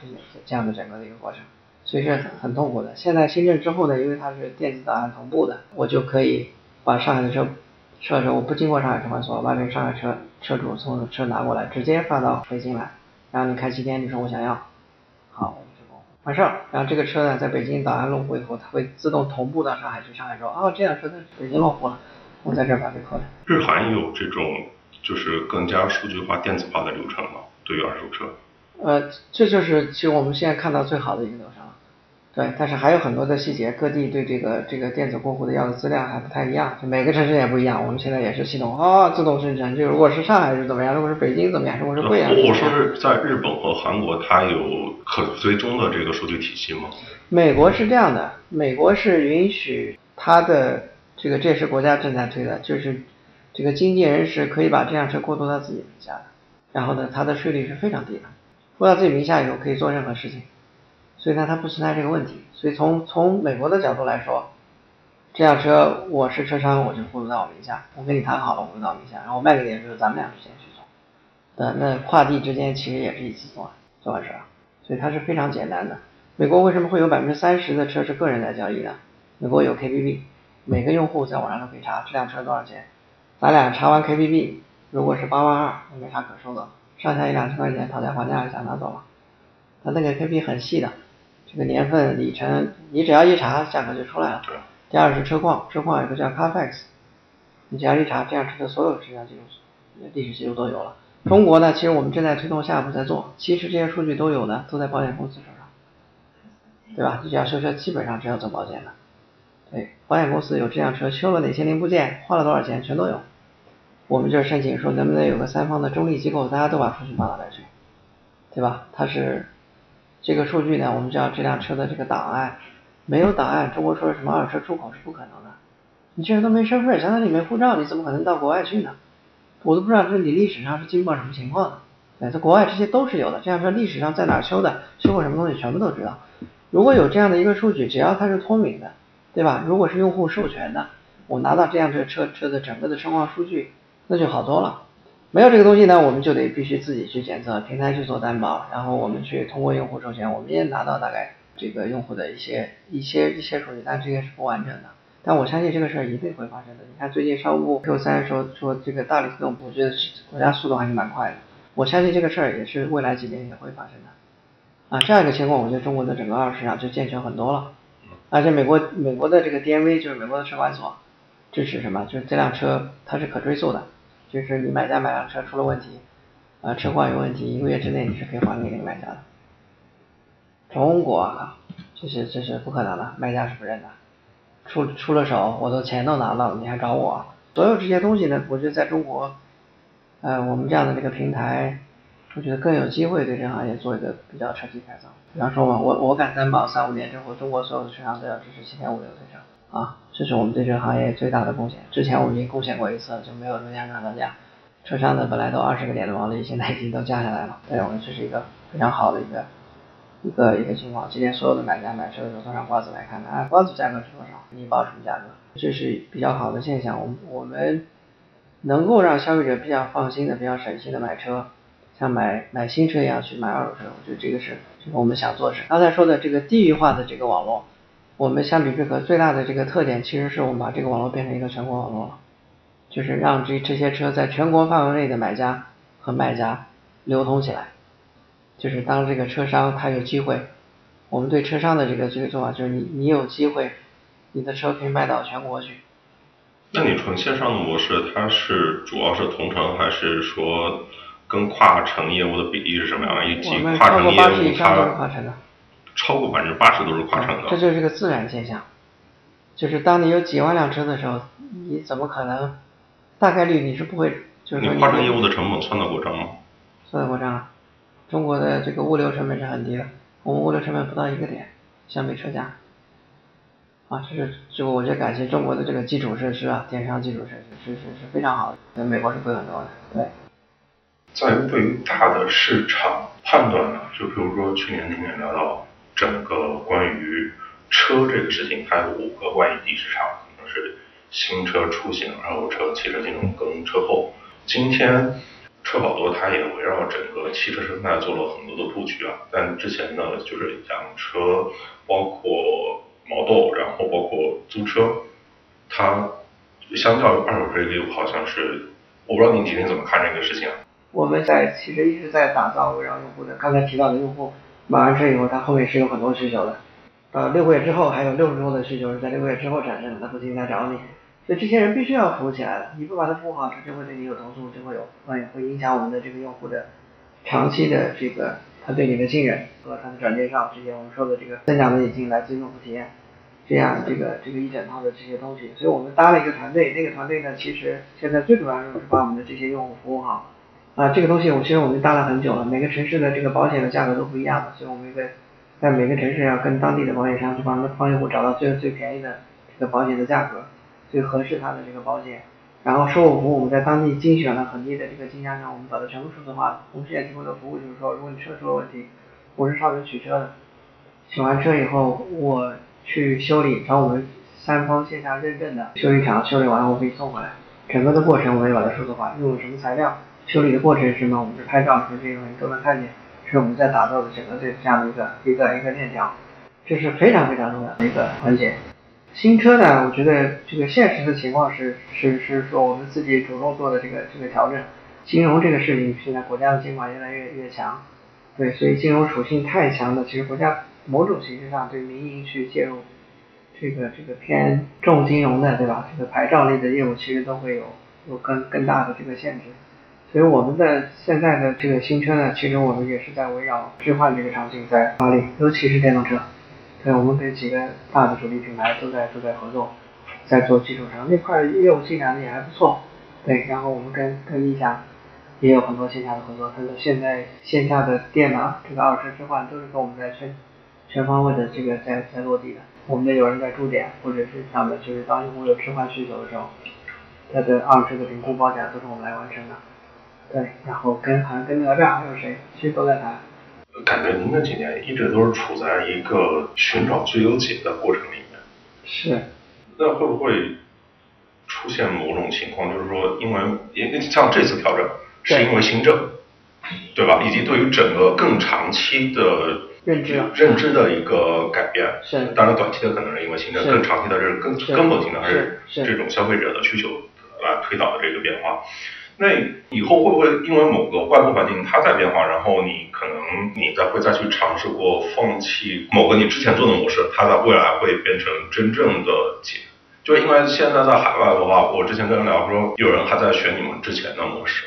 这样的整个的一个过程，所以是很很痛苦的。现在新政之后呢，因为它是电子档案同步的，我就可以把上海的车车车我不经过上海车管所，把这个上海车车主从车拿过来，直接发到北京来，然后你开七天，你说我想要，好。完事儿，然后这个车呢，在北京档案落户以后，它会自动同步到上海去。上海说，哦，这辆车在北京落户了，我在这儿把这扣了。
日韩有这种就是更加数据化、电子化的流程吗？对于二手车？
呃，这就是其实我们现在看到最好的一个流程。对，但是还有很多的细节，各地对这个这个电子过户的要的资料还不太一样，就每个城市也不一样。我们现在也是系统哦，自动生成。就如果是上海是怎么样，如果是北京怎么样，如果是贵阳。
我说是在日本和韩国，它有可追踪的这个数据体系吗？
美国是这样的，美国是允许它的这个，这也是国家正在推的，就是这个经纪人是可以把这辆车过渡到自己名下的，然后呢，它的税率是非常低的，过到自己名下以后可以做任何事情。所以呢，它不存在这个问题。所以从从美国的角度来说，这辆车我是车商，我就过渡到我名下，我跟你谈好了，我过渡到名下，然后我卖给你的时候，咱们俩之间去做。呃，那跨地之间其实也是一起做做完事儿，所以它是非常简单的。美国为什么会有百分之三十的车是个人在交易呢？美国有 KBB，每个用户在网上都可以查这辆车多少钱。咱俩查完 KBB，如果是八万二，那没啥可说的，上下一两千块钱讨价还价一下拿走了。它那个 KBB 很细的。这个年份、里程，你只要一查，价格就出来了。第二是车况，车况有个叫 Carfax，你只要一查，这辆车的所有车辆记录、历史记录都有了。中国呢，其实我们正在推动，下一步在做。其实这些数据都有的，都在保险公司手上，对吧？你只要修车，基本上只要走保险的。对，保险公司有这辆车修了哪些零部件，花了多少钱，全都有。我们这申请说能不能有个三方的中立机构，大家都把数据放到那去，对吧？它是。这个数据呢，我们叫这辆车的这个档案，没有档案，中国说什么二手车出口是不可能的。你这人都没身份，相当于你没护照，你怎么可能到国外去呢？我都不知道这你历史上是经过什么情况的。对，在国外这些都是有的。这辆车历史上在哪修的，修过什么东西，全部都知道。如果有这样的一个数据，只要它是脱敏的，对吧？如果是用户授权的，我拿到这辆车车车的整个的车况数据，那就好多了。没有这个东西呢，我们就得必须自己去检测，平台去做担保，然后我们去通过用户授权，我们也拿到大概这个用户的一些一些一些数据，但这些是不完整的。但我相信这个事儿一定会发生的。你看最近商务部 Q 三说说这个大力推动，我觉得国家速度还是蛮快的。我相信这个事儿也是未来几年也会发生的。啊，这样一个情况，我觉得中国的整个二手市场就健全很多了。而且美国美国的这个 DMV 就是美国的车管所支持什么？就是这辆车它是可追溯的。就是你买家买辆车出了问题，啊，车况有问题，一个月之内你是可以还给那个买家的。中国啊，这是这是不可能的，卖家是不认的。出出了手，我的钱都拿到了，你还找我？所有这些东西呢，我觉得在中国，呃，我们这样的这个平台，我觉得更有机会对这个行业做一个比较彻底改造。比方说嘛，我我敢担保，三五年之后，中国所有的车商都要支持七点五六退车。啊，这是我们对这个行业最大的贡献。之前我们已经贡献过一次，就没有中间涨到价。车商呢，本来都二十个点的毛利，现在已经都降下来了。对我们这是一个非常好的一个一个一个情况。今天所有的买家买车的时候，都上瓜子来看看，啊，瓜子价格是多少？你报什么价格？这是比较好的现象。我们我们能够让消费者比较放心的、比较省心的买车，像买买新车一样去买二手车。我觉得这个是这个我们想做的事。刚才说的这个地域化的这个网络。我们相比贝壳最大的这个特点，其实是我们把这个网络变成一个全国网络，就是让这这些车在全国范围内的买家和卖家流通起来。就是当这个车商他有机会，我们对车商的这个这个做法就是你你有机会，你的车可以卖到全国去。
那你纯线上的模式，它是主要是同城，还是说跟跨城业务的比例是什么样？以及跨城业务它超过百分之八十都是跨城的。
这就是个自然现象，就是当你有几万辆车的时候，你怎么可能？大概率你是不会，就是
你跨城业务的成本算得过账吗？
算得过账啊。中国的这个物流成本是很低的，我们物流成本不到一个点，相比车价，啊，这是这个我觉得感谢中国的这个基础设施啊，电商基础设施是是是非常好的，跟美国是贵很多的，对。
在对于大的市场判断呢，就比如说去年您也聊到整个关于车这个事情，它有五个外地市场，可能是新车出行、二手车、汽车金融跟车后，今天。车好多，它也围绕整个汽车生态做了很多的布局啊。但之前呢，就是养车，包括毛豆，然后包括租车，它相较于二手车业务，好像是，我不知道您今天怎么看这个事情？
我们在其实一直在打造围绕用户的，刚才提到的用户买完车以后，他后面是有很多需求的，呃，六个月之后还有六十多的需求是在六个月之后产生的，他不停来找你。所以这些人必须要服务起来的，你不把它服务好，他就会对你有投诉，就会有会会影响我们的这个用户的长期的这个他对你的信任和他的转介绍这些我们说的这个增长的引进来自用户体验，这样这个这个一整套的这些东西，所以我们搭了一个团队，那个团队呢其实现在最主要任务是把我们的这些用户服务好啊，这个东西我其实我们搭了很久了，每个城市的这个保险的价格都不一样的，所以我们在在每个城市要跟当地的保险商去帮帮用户找到最最便宜的这个保险的价格。最合适他的这个保险，然后售后服务我们在当地精选了很低的这个经销商，我们把它全部数字化。同时也提供的服务就是说，如果你车出了问题，我是上门取车的，取完车以后我去修理，找我们三方线下认证的修理厂修理完我给你送回来，整个的过程我们也把它数字化，用什么材料，修理的过程是什么，我们是拍照和这些东西都能看见，是我们在打造的整个这这样的一个一个一个链条，这是非常非常重要的一个环节。新车呢，我觉得这个现实的情况是是是说我们自己主动做的这个这个调整。金融这个事情，现在国家的监管越来越越强，对，所以金融属性太强的，其实国家某种形式上对民营去介入这个这个偏重金融的，对吧？这个牌照类的业务其实都会有有更更大的这个限制。所以我们的现在的这个新车呢，其实我们也是在围绕置换这个场景在发力，尤其是电动车。对，我们跟几个大的主力品牌都在都在合作，在做基础上那块业务进展的也还不错。对，然后我们跟跟一家也有很多线下的合作，他说现在线下的店呢，这个二手车置换都是跟我们在全全方位的这个在在落地的。我们的有人在驻点，或者是他们就是当用户有置换需求的时候，他的二手车的评估报价都是我们来完成的。对，然后跟好像跟哪吒还有谁，其实都在谈。
感觉您这几年一直都是处在一个寻找最优解的过程里面。
是。
那会不会出现某种情况，就是说，因为因为像这次调整是因为新政，对吧？以及对于整个更长期的
认知
认知的一个改变。
是。
当然，短期的可能是因为新政，更长期的是更根本性的还是这种消费者的需求来推导的这个变化。那以后会不会因为某个外部环境它在变化，然后你可能你再会再去尝试过放弃某个你之前做的模式，它在未来会变成真正的解？就因为现在在海外的话，我之前跟人聊说，有人还在选你们之前的模式。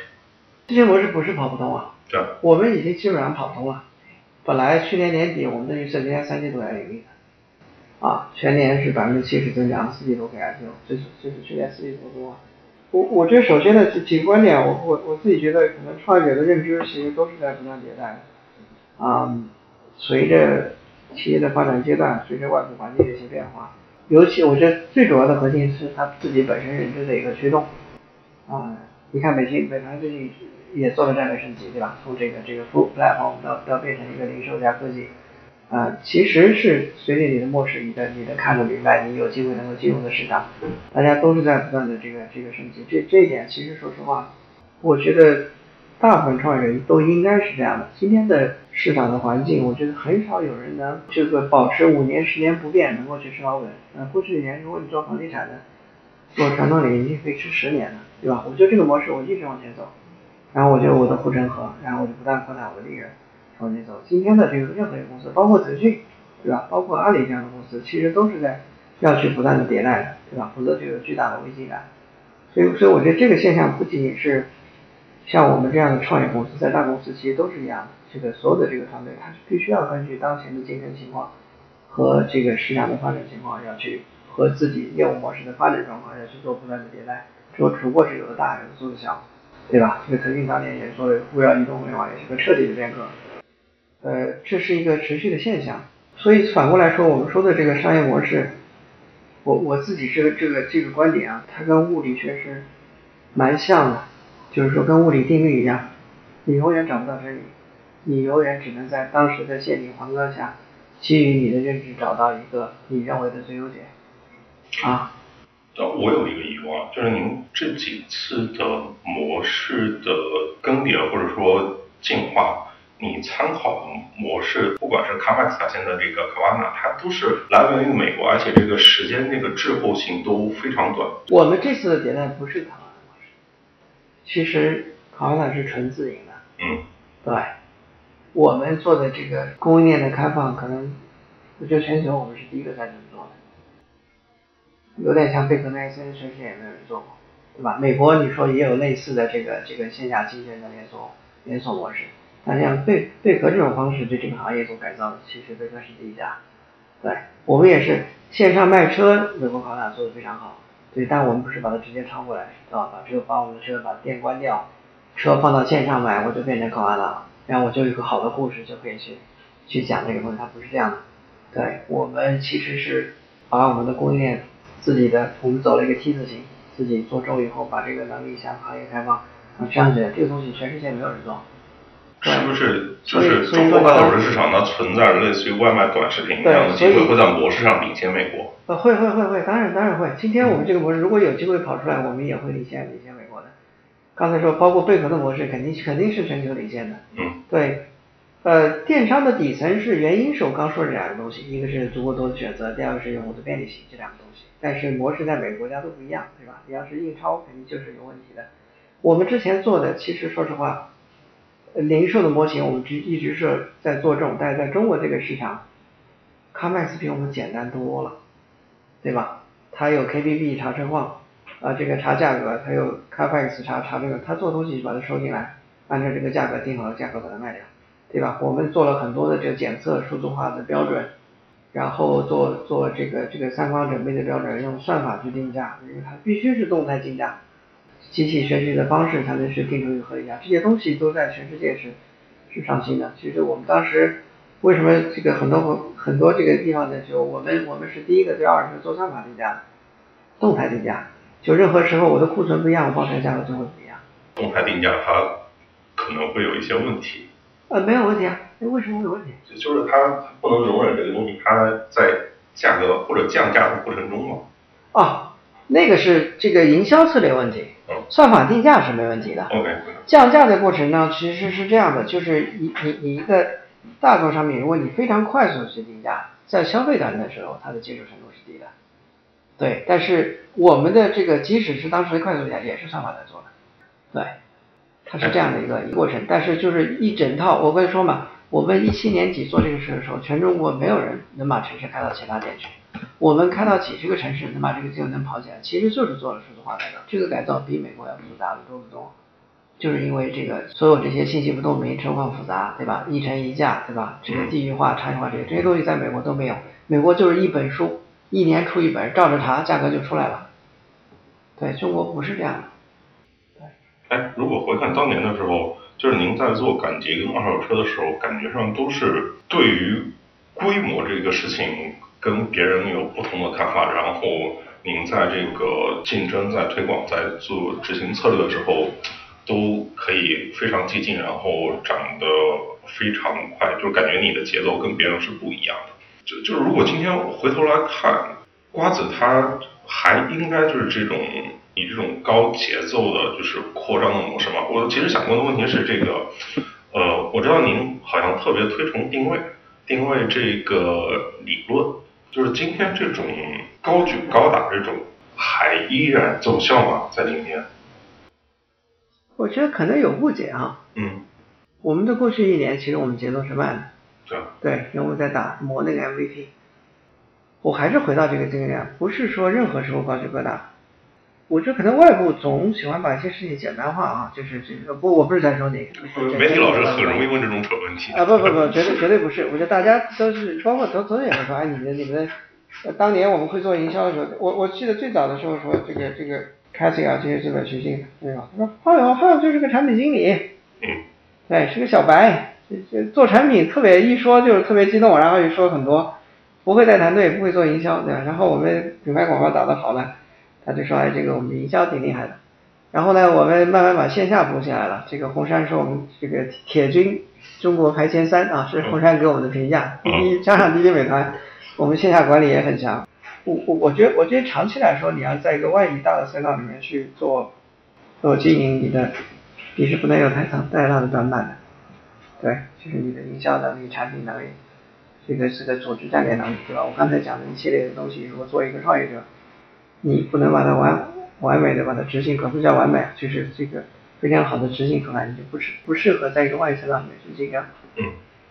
这些模式不是跑不通啊。
对。
我们已经基本上跑通了。本来去年年底我们的预测今年三季度要盈利的，啊，全年是百分之七十增长，四季度给 IPO，这是这是去年四季度多。我我觉得首先的几几个观点，我我我自己觉得可能创业者的认知其实都是在不断迭代的，啊，随着企业的发展阶段，随着外部环境的一些变化，尤其我觉得最主要的核心是他自己本身认知的一个驱动，啊，你看美新美团最近也做了战略升级，对吧？从这个这个服务 platform 到到变成一个零售加科技。啊，其实是随着你的漠视，你的你的看得明白，你有机会能够进入的市场，大家都是在不断的这个这个升级。这这一点其实说实话，我觉得大部分创业者都应该是这样的。今天的市场的环境，我觉得很少有人能这个保持五年、十年不变，能够去吃老本。呃，过去几年，如果你做房地产的，做传统领域，你可以吃十年的，对吧？我觉得这个模式，我一直往前走，然后我觉得我的护城河，然后我就不断扩大我的利润，往前走。今天的这个任何一个公司，包括腾讯，对吧？包括阿里这样的公司，其实都是在要去不断的迭代的，对吧？否则就有巨大的危机感。所以，所以我觉得这个现象不仅仅是像我们这样的创业公司，在大公司其实都是一样的。这个所有的这个团队，它是必须要根据当前的竞争情况和这个市场的发展情况，要去和自己业务模式的发展状况要去做不断的迭代。说只不过是有的大，有的做的小，对吧？这个腾讯当年也做围绕移动互联网也是个彻底的变革。呃，这是一个持续的现象。所以反过来说，我们说的这个商业模式。我我自己这个这个这个观点啊，它跟物理学是蛮像的，就是说跟物理定律一样，你永远找不到真理，你永远只能在当时的限定环境下，基于你的认知找到一个你认为的最优解。啊。
呃，我有一个疑问，就是您这几次的模式的更迭或者说进化。你参考的模式，不管是卡麦斯塔现在这个卡瓦纳，它都是来源于美国，而且这个时间那个滞后性都非常短。
我们这次的迭代不是卡瓦纳模式，其实卡瓦纳是纯自营的。
嗯。
对，我们做的这个供应链的开放，可能我觉得全球我们是第一个在这么做的，有点像贝壳奈森，全世界也没有人做过，对吧？美国你说也有类似的这个这个线下精选的连锁连锁模式。那像对对壳这种方式对这个行业做改造，其实贝壳是第一家。对，我们也是线上卖车，美国考纳做的非常好。对，但我们不是把它直接抄过来，对吧？把车把我们的车把店关掉，车放到线上卖，我就变成考拉了，然后我就有个好的故事就可以去去讲这个东西，它不是这样的。对，我们其实是把我们的供应链自己的，我们走了一个梯字形，自己做周以后把这个能力向行业开放，这样子这个东西全世界没有人做。
是不是就是中国二手车市场它存在着类似于外卖短视频一样的机会，会在模式上领先美国？
呃，会会会会，当然当然会。今天我们这个模式如果有机会跑出来，我们也会领先领先美国的。刚才说包括贝壳的模式，肯定肯定是全球领先的。
嗯。
对，呃，电商的底层是原因是我刚说这两个东西，一个是足够多的选择，第二个是用户的便利性这两个东西。但是模式在每个国家都不一样，对吧？你要是印钞，肯定就是有问题的。我们之前做的，其实说实话。零售的模型，我们直一直是在做这种，但是在中国这个市场，CarMax 比我们简单多了，对吧？它有 KBB 查车况，啊，这个查价格，它有 CarMax 查查这个，它做东西就把它收进来，按照这个价格定好的价格把它卖掉，对吧？我们做了很多的这个检测数字化的标准，然后做做这个这个三方准备的标准，用算法去定价，因为它必须是动态竞价。机器学习的方式才能去定出一个合理价，这些东西都在全世界是是上新的。其实我们当时为什么这个很多很多这个地方呢？就我们我们是第一个对二是做算法定价的，动态定价，就任何时候我的库存不一样，我报出来价格就会不一样。
动态定价它可能会有一些问题。
呃，没有问题啊，那为什么会有问题？
就是它不能容忍这个东西，它在价格或者降价的过程中嘛。
啊。那个是这个营销策略问题，算法定价是没问题的。降价的过程呢，其实是这样的，就是你你你一个大众商品，如果你非常快速的去定价，在消费端的时候，它的接受程度是低的。对，但是我们的这个即使是当时的快速价，也是算法在做的。对，它是这样的一个过程。但是就是一整套，我跟你说嘛，我们一七年底做这个事的时候，全中国没有人能把城市开到其他店去。我们看到几十个城市，能把这个技术能跑起来，其实就是做了数字化改造。这个改造比美国要复杂的多得多，就是因为这个所有这些信息不透明、车况复杂，对吧？一城一价，对吧？这个地域化、差异化这些这些东西在美国都没有。美国就是一本书，一年出一本，照着查，价格就出来了。对中国不是这样的。
对。哎，如果回看当年的时候，就是您在做赶集跟二手车的时候，感觉上都是对于规模这个事情。跟别人有不同的看法，然后您在这个竞争、在推广、在做执行策略的时候，都可以非常激进，然后涨得非常快，就感觉你的节奏跟别人是不一样的。就就是如果今天回头来看，瓜子它还应该就是这种以这种高节奏的，就是扩张的模式嘛。我其实想问的问题是这个，呃，我知道您好像特别推崇定位，定位这个理论，就是今天这种高举高打这种还依然奏效吗？在今天？
我觉得可能有误解
啊。嗯。
我们的过去一年，其实我们节奏是慢的。
对。
对，因为我在打磨那个 MVP。我还是回到这个经验，不是说任何时候高举高打。我觉得可能外部总喜欢把一些事情简单化啊，就是这个不，我不是在说你。
媒体老师很容易问这种蠢问题。
啊不不不，绝对绝对不是。我觉得大家都是，包括投投资人也会说，哎，你们你们，当年我们会做营销的时候，我我记得最早的时候说这个这个 Cathy 啊这些资本学信，对吧？他说，还有还有就是个产品经理，
嗯，
对，是个小白，这这做产品特别一说就是特别激动，然后又说很多，不会带团队，不会做营销，对吧？然后我们品牌广告打得好了。他就说：“哎，这个我们营销挺厉害的。”然后呢，我们慢慢把线下补起来了。这个红杉是我们这个铁军，中国排前三啊，是红杉给我们的评价。滴滴加上滴滴美团，我们线下管理也很强。我我我觉得，我觉得长期来说，你要在一个外移大的赛道里面去做做经营，你的你是不能有太长太大的短板的。对，就是你的营销能力、产品能力，这个是个组织战略能力，对吧？我刚才讲的一系列的东西，如果做一个创业者。你不能把它完完美的把它执行，可不叫完美，就是这个非常好的执行出来，你就不适不适合在一个万亿赛道里面去这个。
嗯。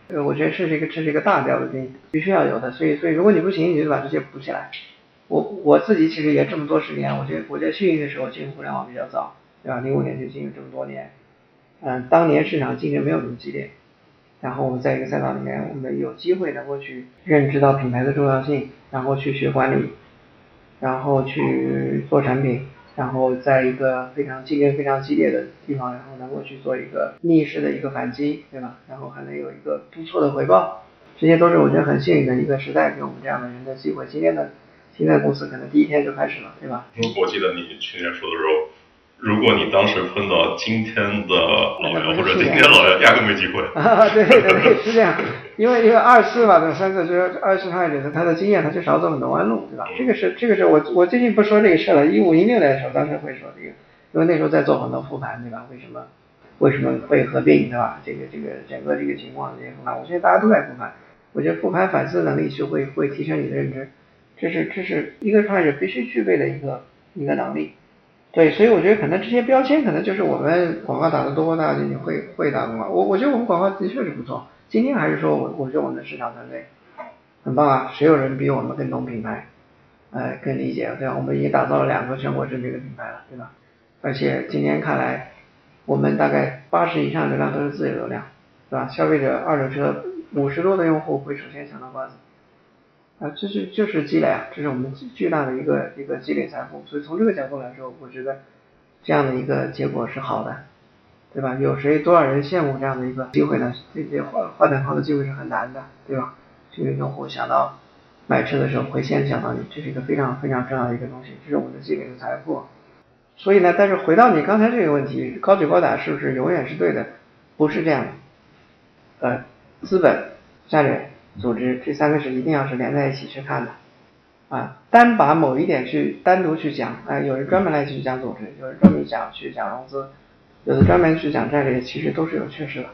呃，我觉得这是一个这是一个大调的定义，必须要有的。所以所以如果你不行，你就把这些补起来。我我自己其实也这么多十年，我觉得我在幸运的时候进入互联网比较早，对吧？零五年就进入这么多年，嗯，当年市场竞争没有那么激烈，然后我们在一个赛道里面，我们有机会能够去认知到品牌的重要性，然后去学管理。然后去做产品，然后在一个非常竞争非常激烈的地方，然后能够去做一个逆势的一个反击，对吧？然后还能有一个不错的回报，这些都是我觉得很幸运的一个时代给我们这样的人的机会。今天的现在公司可能第一天就开始了，对吧？
我记得你去年说的时候。如果你当时碰到今天的老杨或者今天老杨，压根没机会。
啊，对对对，是这样。因为因为二次嘛，这三次就是二次创业者，他的经验他就少走很多弯路，对吧？这个是这个是我我最近不说这个事了，一五一六年的时候当时会说这个，因为那时候在做很多复盘，对吧？为什么为什么会合并，对吧？这个这个整个这个情况这些复盘，我现在大家都在复盘，我觉得复盘反思能力是会会提升你的认知，这是这是一个创业者必须具备的一个一个能力。对，所以我觉得可能这些标签可能就是我们广告打得多，大家就会会打广告。我我觉得我们广告的确是不错。今天还是说我我觉得我们的市场团队很棒啊，谁有人比我们更懂品牌，哎，更理解对吧？我们已经打造了两个全国知名的品牌了，对吧？而且今天看来，我们大概八十以上流量都是自有流量，对吧？消费者二手车五十多的用户会首先想到瓜子。啊，这是就是积累啊，这是我们巨大的一个一个积累财富，所以从这个角度来说，我觉得这样的一个结果是好的，对吧？有谁多少人羡慕这样的一个机会呢？这些换换等号的机会是很难的，对吧？这个用户想到买车的时候会先想到你，这是一个非常非常重要的一个东西，这是我们的积累的财富。所以呢，但是回到你刚才这个问题，高举高打是不是永远是对的？不是这样的，呃，资本战略。组织这三个是一定要是连在一起去看的，啊，单把某一点去单独去讲，啊，有人专门来去讲组织，有人专门讲去讲融资，有的专门去讲战略，其实都是有缺失的。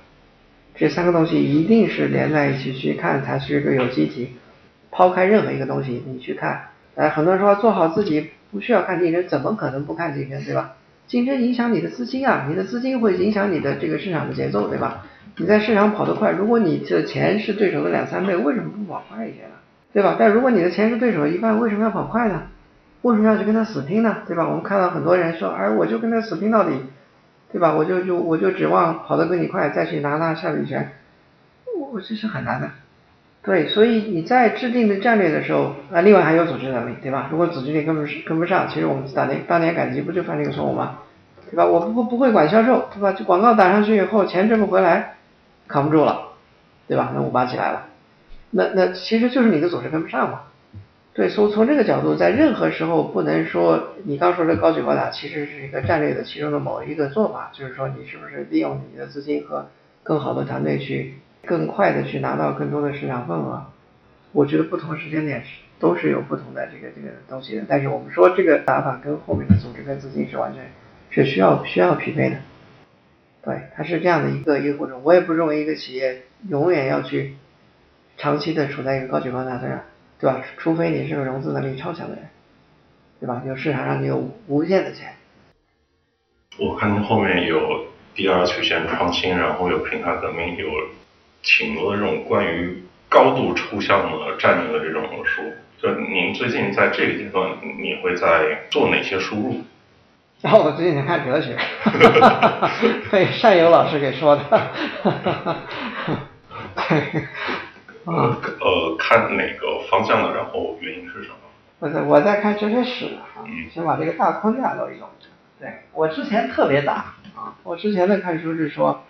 这三个东西一定是连在一起去看，才是一个有机体。抛开任何一个东西，你去看，呃，很多人说做好自己不需要看竞争，怎么可能不看竞争，对吧？竞争影响你的资金啊，你的资金会影响你的这个市场的节奏，对吧？你在市场跑得快，如果你的钱是对手的两三倍，为什么不跑快一些呢？对吧？但如果你的钱是对手一半，为什么要跑快呢？为什么要去跟他死拼呢？对吧？我们看到很多人说，哎，我就跟他死拼到底，对吧？我就就我就指望跑得比你快，再去拿拿下笔权，我这是很难的。对，所以你在制定的战略的时候，啊，另外还有组织能力，对吧？如果组织力跟不跟不上，其实我们当年当年赶集不就犯这个错误吗？对吧？我不不会管销售，对吧？就广告打上去以后，钱挣不回来。扛不住了，对吧？那五八起来了，那那其实就是你的组织跟不上嘛。对，从从这个角度，在任何时候不能说你刚说的高举高打，其实是一个战略的其中的某一个做法，就是说你是不是利用你的资金和更好的团队去更快的去拿到更多的市场份额。我觉得不同时间点是都是有不同的这个这个东西的。但是我们说这个打法跟后面的组织跟资金是完全是需要需要匹配的。对，它是这样的一个一个过程。我也不认为一个企业永远要去长期的处在一个高举高打上，对吧？除非你是个融资能力超强的人，对吧？有市场上你有无限的钱。
我看后面有第二曲线创新，然后有平台革命，有挺多的这种关于高度抽象的战略的这种书。就您最近在这个阶段，你会在做哪些输入？
然后我最近在看哲学，被善友老师给说的。
呃呃，看哪个方向的？然后原因是什么？
不是，我在看哲学史啊，先把这个大框架弄一弄。对我之前特别杂啊，我之前的看书是说，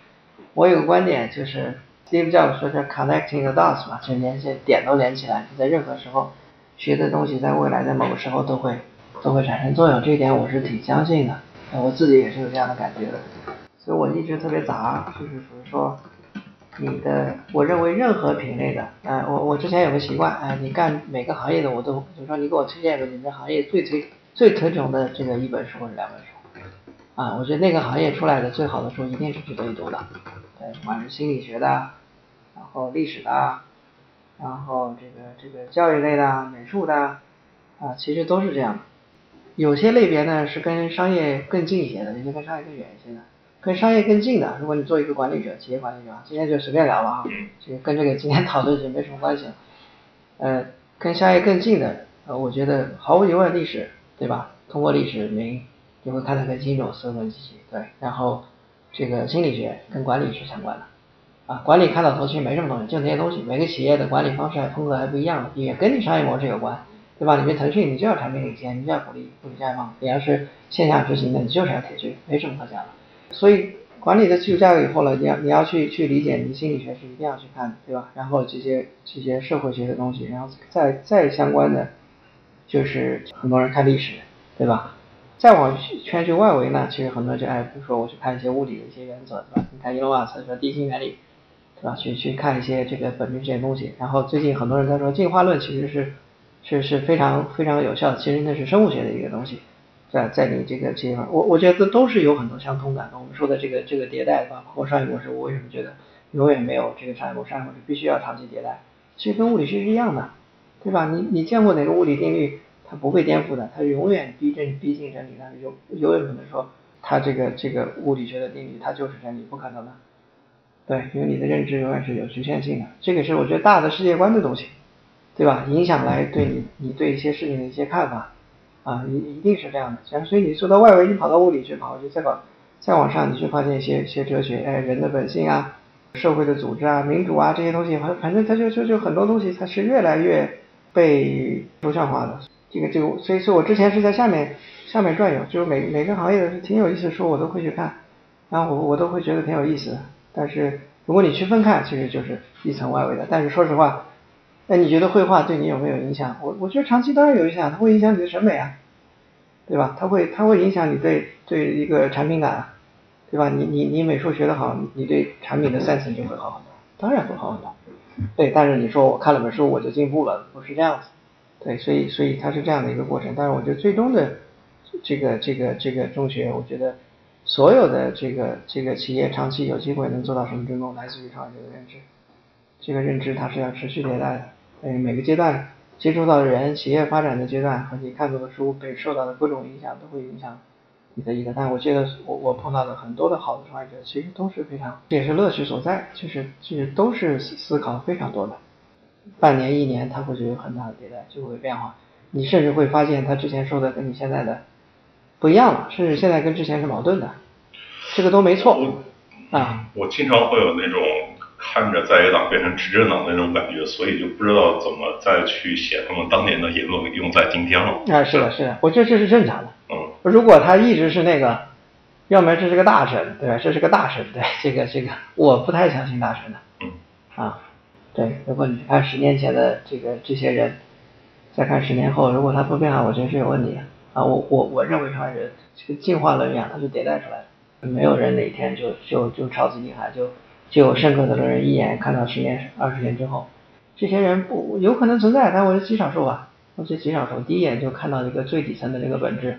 我有个观点就是 Steve Jobs 说叫 connecting the dots 嘛，就是连些点都连起来，你在任何时候学的东西，在未来的某个时候都会都会产生作用，这一点我是挺相信的，我自己也是有这样的感觉的，所以我一直特别杂，就是比如说你的，我认为任何品类的，哎，我我之前有个习惯，哎，你干每个行业的我都，比如说你给我推荐一个你这行业最推最推崇的这个一本书或者两本书。啊，我觉得那个行业出来的最好的书一定是值得一读的，对，不管是心理学的，然后历史的，然后这个这个教育类的、美术的，啊，其实都是这样的。有些类别呢是跟商业更近一些的，有些跟商业更远一些的。跟商业更近的，如果你做一个管理者、企业管理者，今天就随便聊了啊，这个跟这个今天讨论就没什么关系了。呃，跟商业更近的，呃，我觉得毫无疑问历史，对吧？通过历史明。你会看得更清楚，思维机器对，然后这个心理学跟管理是相关的，啊，管理看到头其实没什么东西，就那些东西，每个企业的管理方式还风格还不一样，也跟你商业模式有关，对吧？你跟腾讯，你就要产品领先，你就要鼓励鼓励下放，你要是线下执行的，你就是要铁军，没什么可讲的。所以管理的基础架构以后呢，你要你要去去理解，你心理学是一定要去看的，对吧？然后这些这些社会学的东西，然后再再相关的，就是很多人看历史，对吧？再往圈去外围呢，其实很多人就哎，比如说我去看一些物理的一些原则，对吧？你看伊隆马斯说地心原理，对吧？去去看一些这个本质这些东西。然后最近很多人在说进化论其实是是是非常非常有效的，其实那是生物学的一个东西，在在你这个这地方，我我觉得都是有很多相通感的。我们说的这个这个迭代，吧？包括商业模式，我为什么觉得永远没有这个商业模式？商业模式必须要长期迭代，其实跟物理学是一样的，对吧？你你见过哪个物理定律？它不会颠覆的，它永远逼真逼近真理，那就永远可能说它这个这个物理学的定律它就是真理，不可能的。对，因为你的认知永远是有局限性的，这个是我觉得大的世界观的东西，对吧？影响来对你你对一些事情的一些看法啊，一一定是这样的。所以你说到外围，你跑到物理去跑去，再往再往上，你去发现一些一些哲学，哎，人的本性啊，社会的组织啊，民主啊这些东西，反反正它就就就很多东西，它是越来越被抽象化的。这个这个，所以说我之前是在下面下面转悠，就是每每个行业的挺有意思的书我都会去看，然后我我都会觉得挺有意思的。但是如果你区分看，其实就是一层外围的。但是说实话，那你觉得绘画对你有没有影响？我我觉得长期当然有影响，它会影响你的审美啊，对吧？它会它会影响你对对一个产品感啊，对吧？你你你美术学得好，你对产品的 sense 就会好很多，当然会好很多。对，但是你说我看了本书我就进步了，不是这样子。对，所以所以它是这样的一个过程，但是我觉得最终的这个这个这个中学，我觉得所有的这个这个企业长期有机会能做到什么成功，来自于创业者的认知。这个认知它是要持续迭代的，嗯，每个阶段接触到的人、企业发展的阶段和你看过的书被受到的各种影响，都会影响你的一个。但我觉得我我碰到的很多的好的创业者，其实都是非常，这也是乐趣所在，就是其实都是思考非常多的。半年一年，他会就有很大的迭代，就会变化。你甚至会发现，他之前说的跟你现在的不一样了，甚至现在跟之前是矛盾的，这个都没错啊。
我经常会有那种看着在野党变成执政党的那种感觉，所以就不知道怎么再去写他们当年的言论用在今天了。
啊，是的，是的，我觉得这是正常的。
嗯。
如果他一直是那个，要么这是个大神，对吧？这是个大神，对这个这个，我不太相信大神的。
嗯。
啊。对，如果你看十年前的这个这些人，再看十年后，如果他不变化，我觉得是有问题的啊。我我我认为他是这个进化论一样，它是迭代出来的，没有人哪天就就就超级厉害，就就有深刻的人一眼看到十年二十年之后，这些人不有可能存在，但我是极少数吧。东西极少数，第一眼就看到一个最底层的这个本质，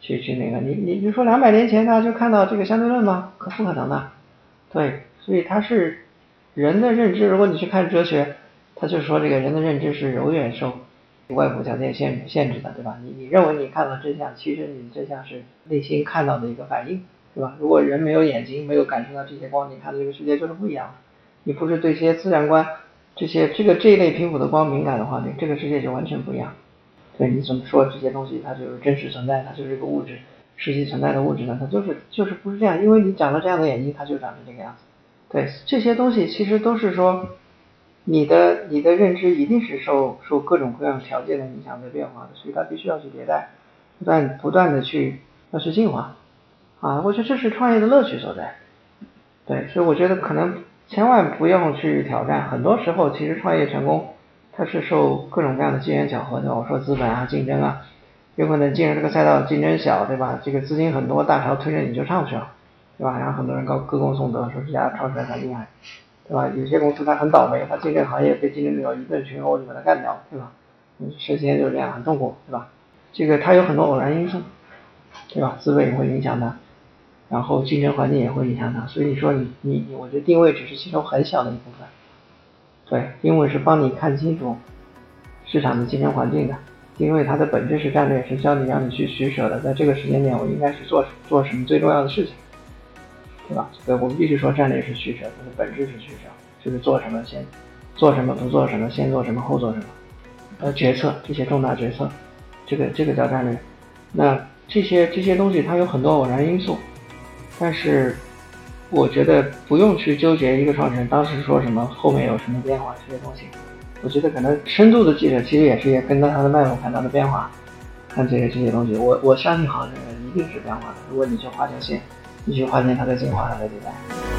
去去那个，你你你说两百年前大家就看到这个相对论吗？可不可能的，对，所以它是人的认知。如果你去看哲学，他就说这个人的认知是永远受外部条件限限制的，对吧？你你认为你看到真相，其实你真相是内心看到的一个反应，对吧？如果人没有眼睛，没有感受到这些光，你看的这个世界就是不一样。你不是对这些自然观。这些这个这一类频谱的光敏感的话，你这个世界就完全不一样。对，你怎么说这些东西它就是真实存在，它就是一个物质，实际存在的物质呢？它就是就是不是这样，因为你长了这样的眼睛，它就长成这个样子。对，这些东西其实都是说，你的你的认知一定是受受各种各样条件的影响在变化的，所以它必须要去迭代，不断不断的去要去进化啊！我觉得这是创业的乐趣所在。对，所以我觉得可能。千万不用去挑战，很多时候其实创业成功，它是受各种各样的机缘巧合的。我说资本啊、竞争啊，有可能进入这个赛道竞争小，对吧？这个资金很多，大潮推着你就上去了，对吧？然后很多人高歌功颂德，说这家创始人很厉害，对吧？有些公司它很倒霉，它竞争行业被竞争对手一顿群殴就把它干掉，对吧？时间就是这样，很痛苦，对吧？这个它有很多偶然因素，对吧？资本也会影响它。然后竞争环境也会影响它，所以你说你你，我觉得定位只是其中很小的一部分。对，定位是帮你看清楚市场的竞争环境的。定位它的本质是战略，是教你让你去取舍的，在这个时间点我应该是做做什么最重要的事情，对吧？对，我们必须说战略是取舍，它的本质是取舍，就是做什么先做什么，不做什么，先做什么后做什么，呃，决策这些重大决策，这个这个叫战略。那这些这些东西它有很多偶然因素。但是，我觉得不用去纠结一个创始人当时说什么，后面有什么变化这些东西。我觉得可能深度的记者其实也是也跟着他的脉络看他的变化，看这些这些东西。我我相信好的人一定是变化的。如果你去画条线，你去画线，它在进化，它在迭代。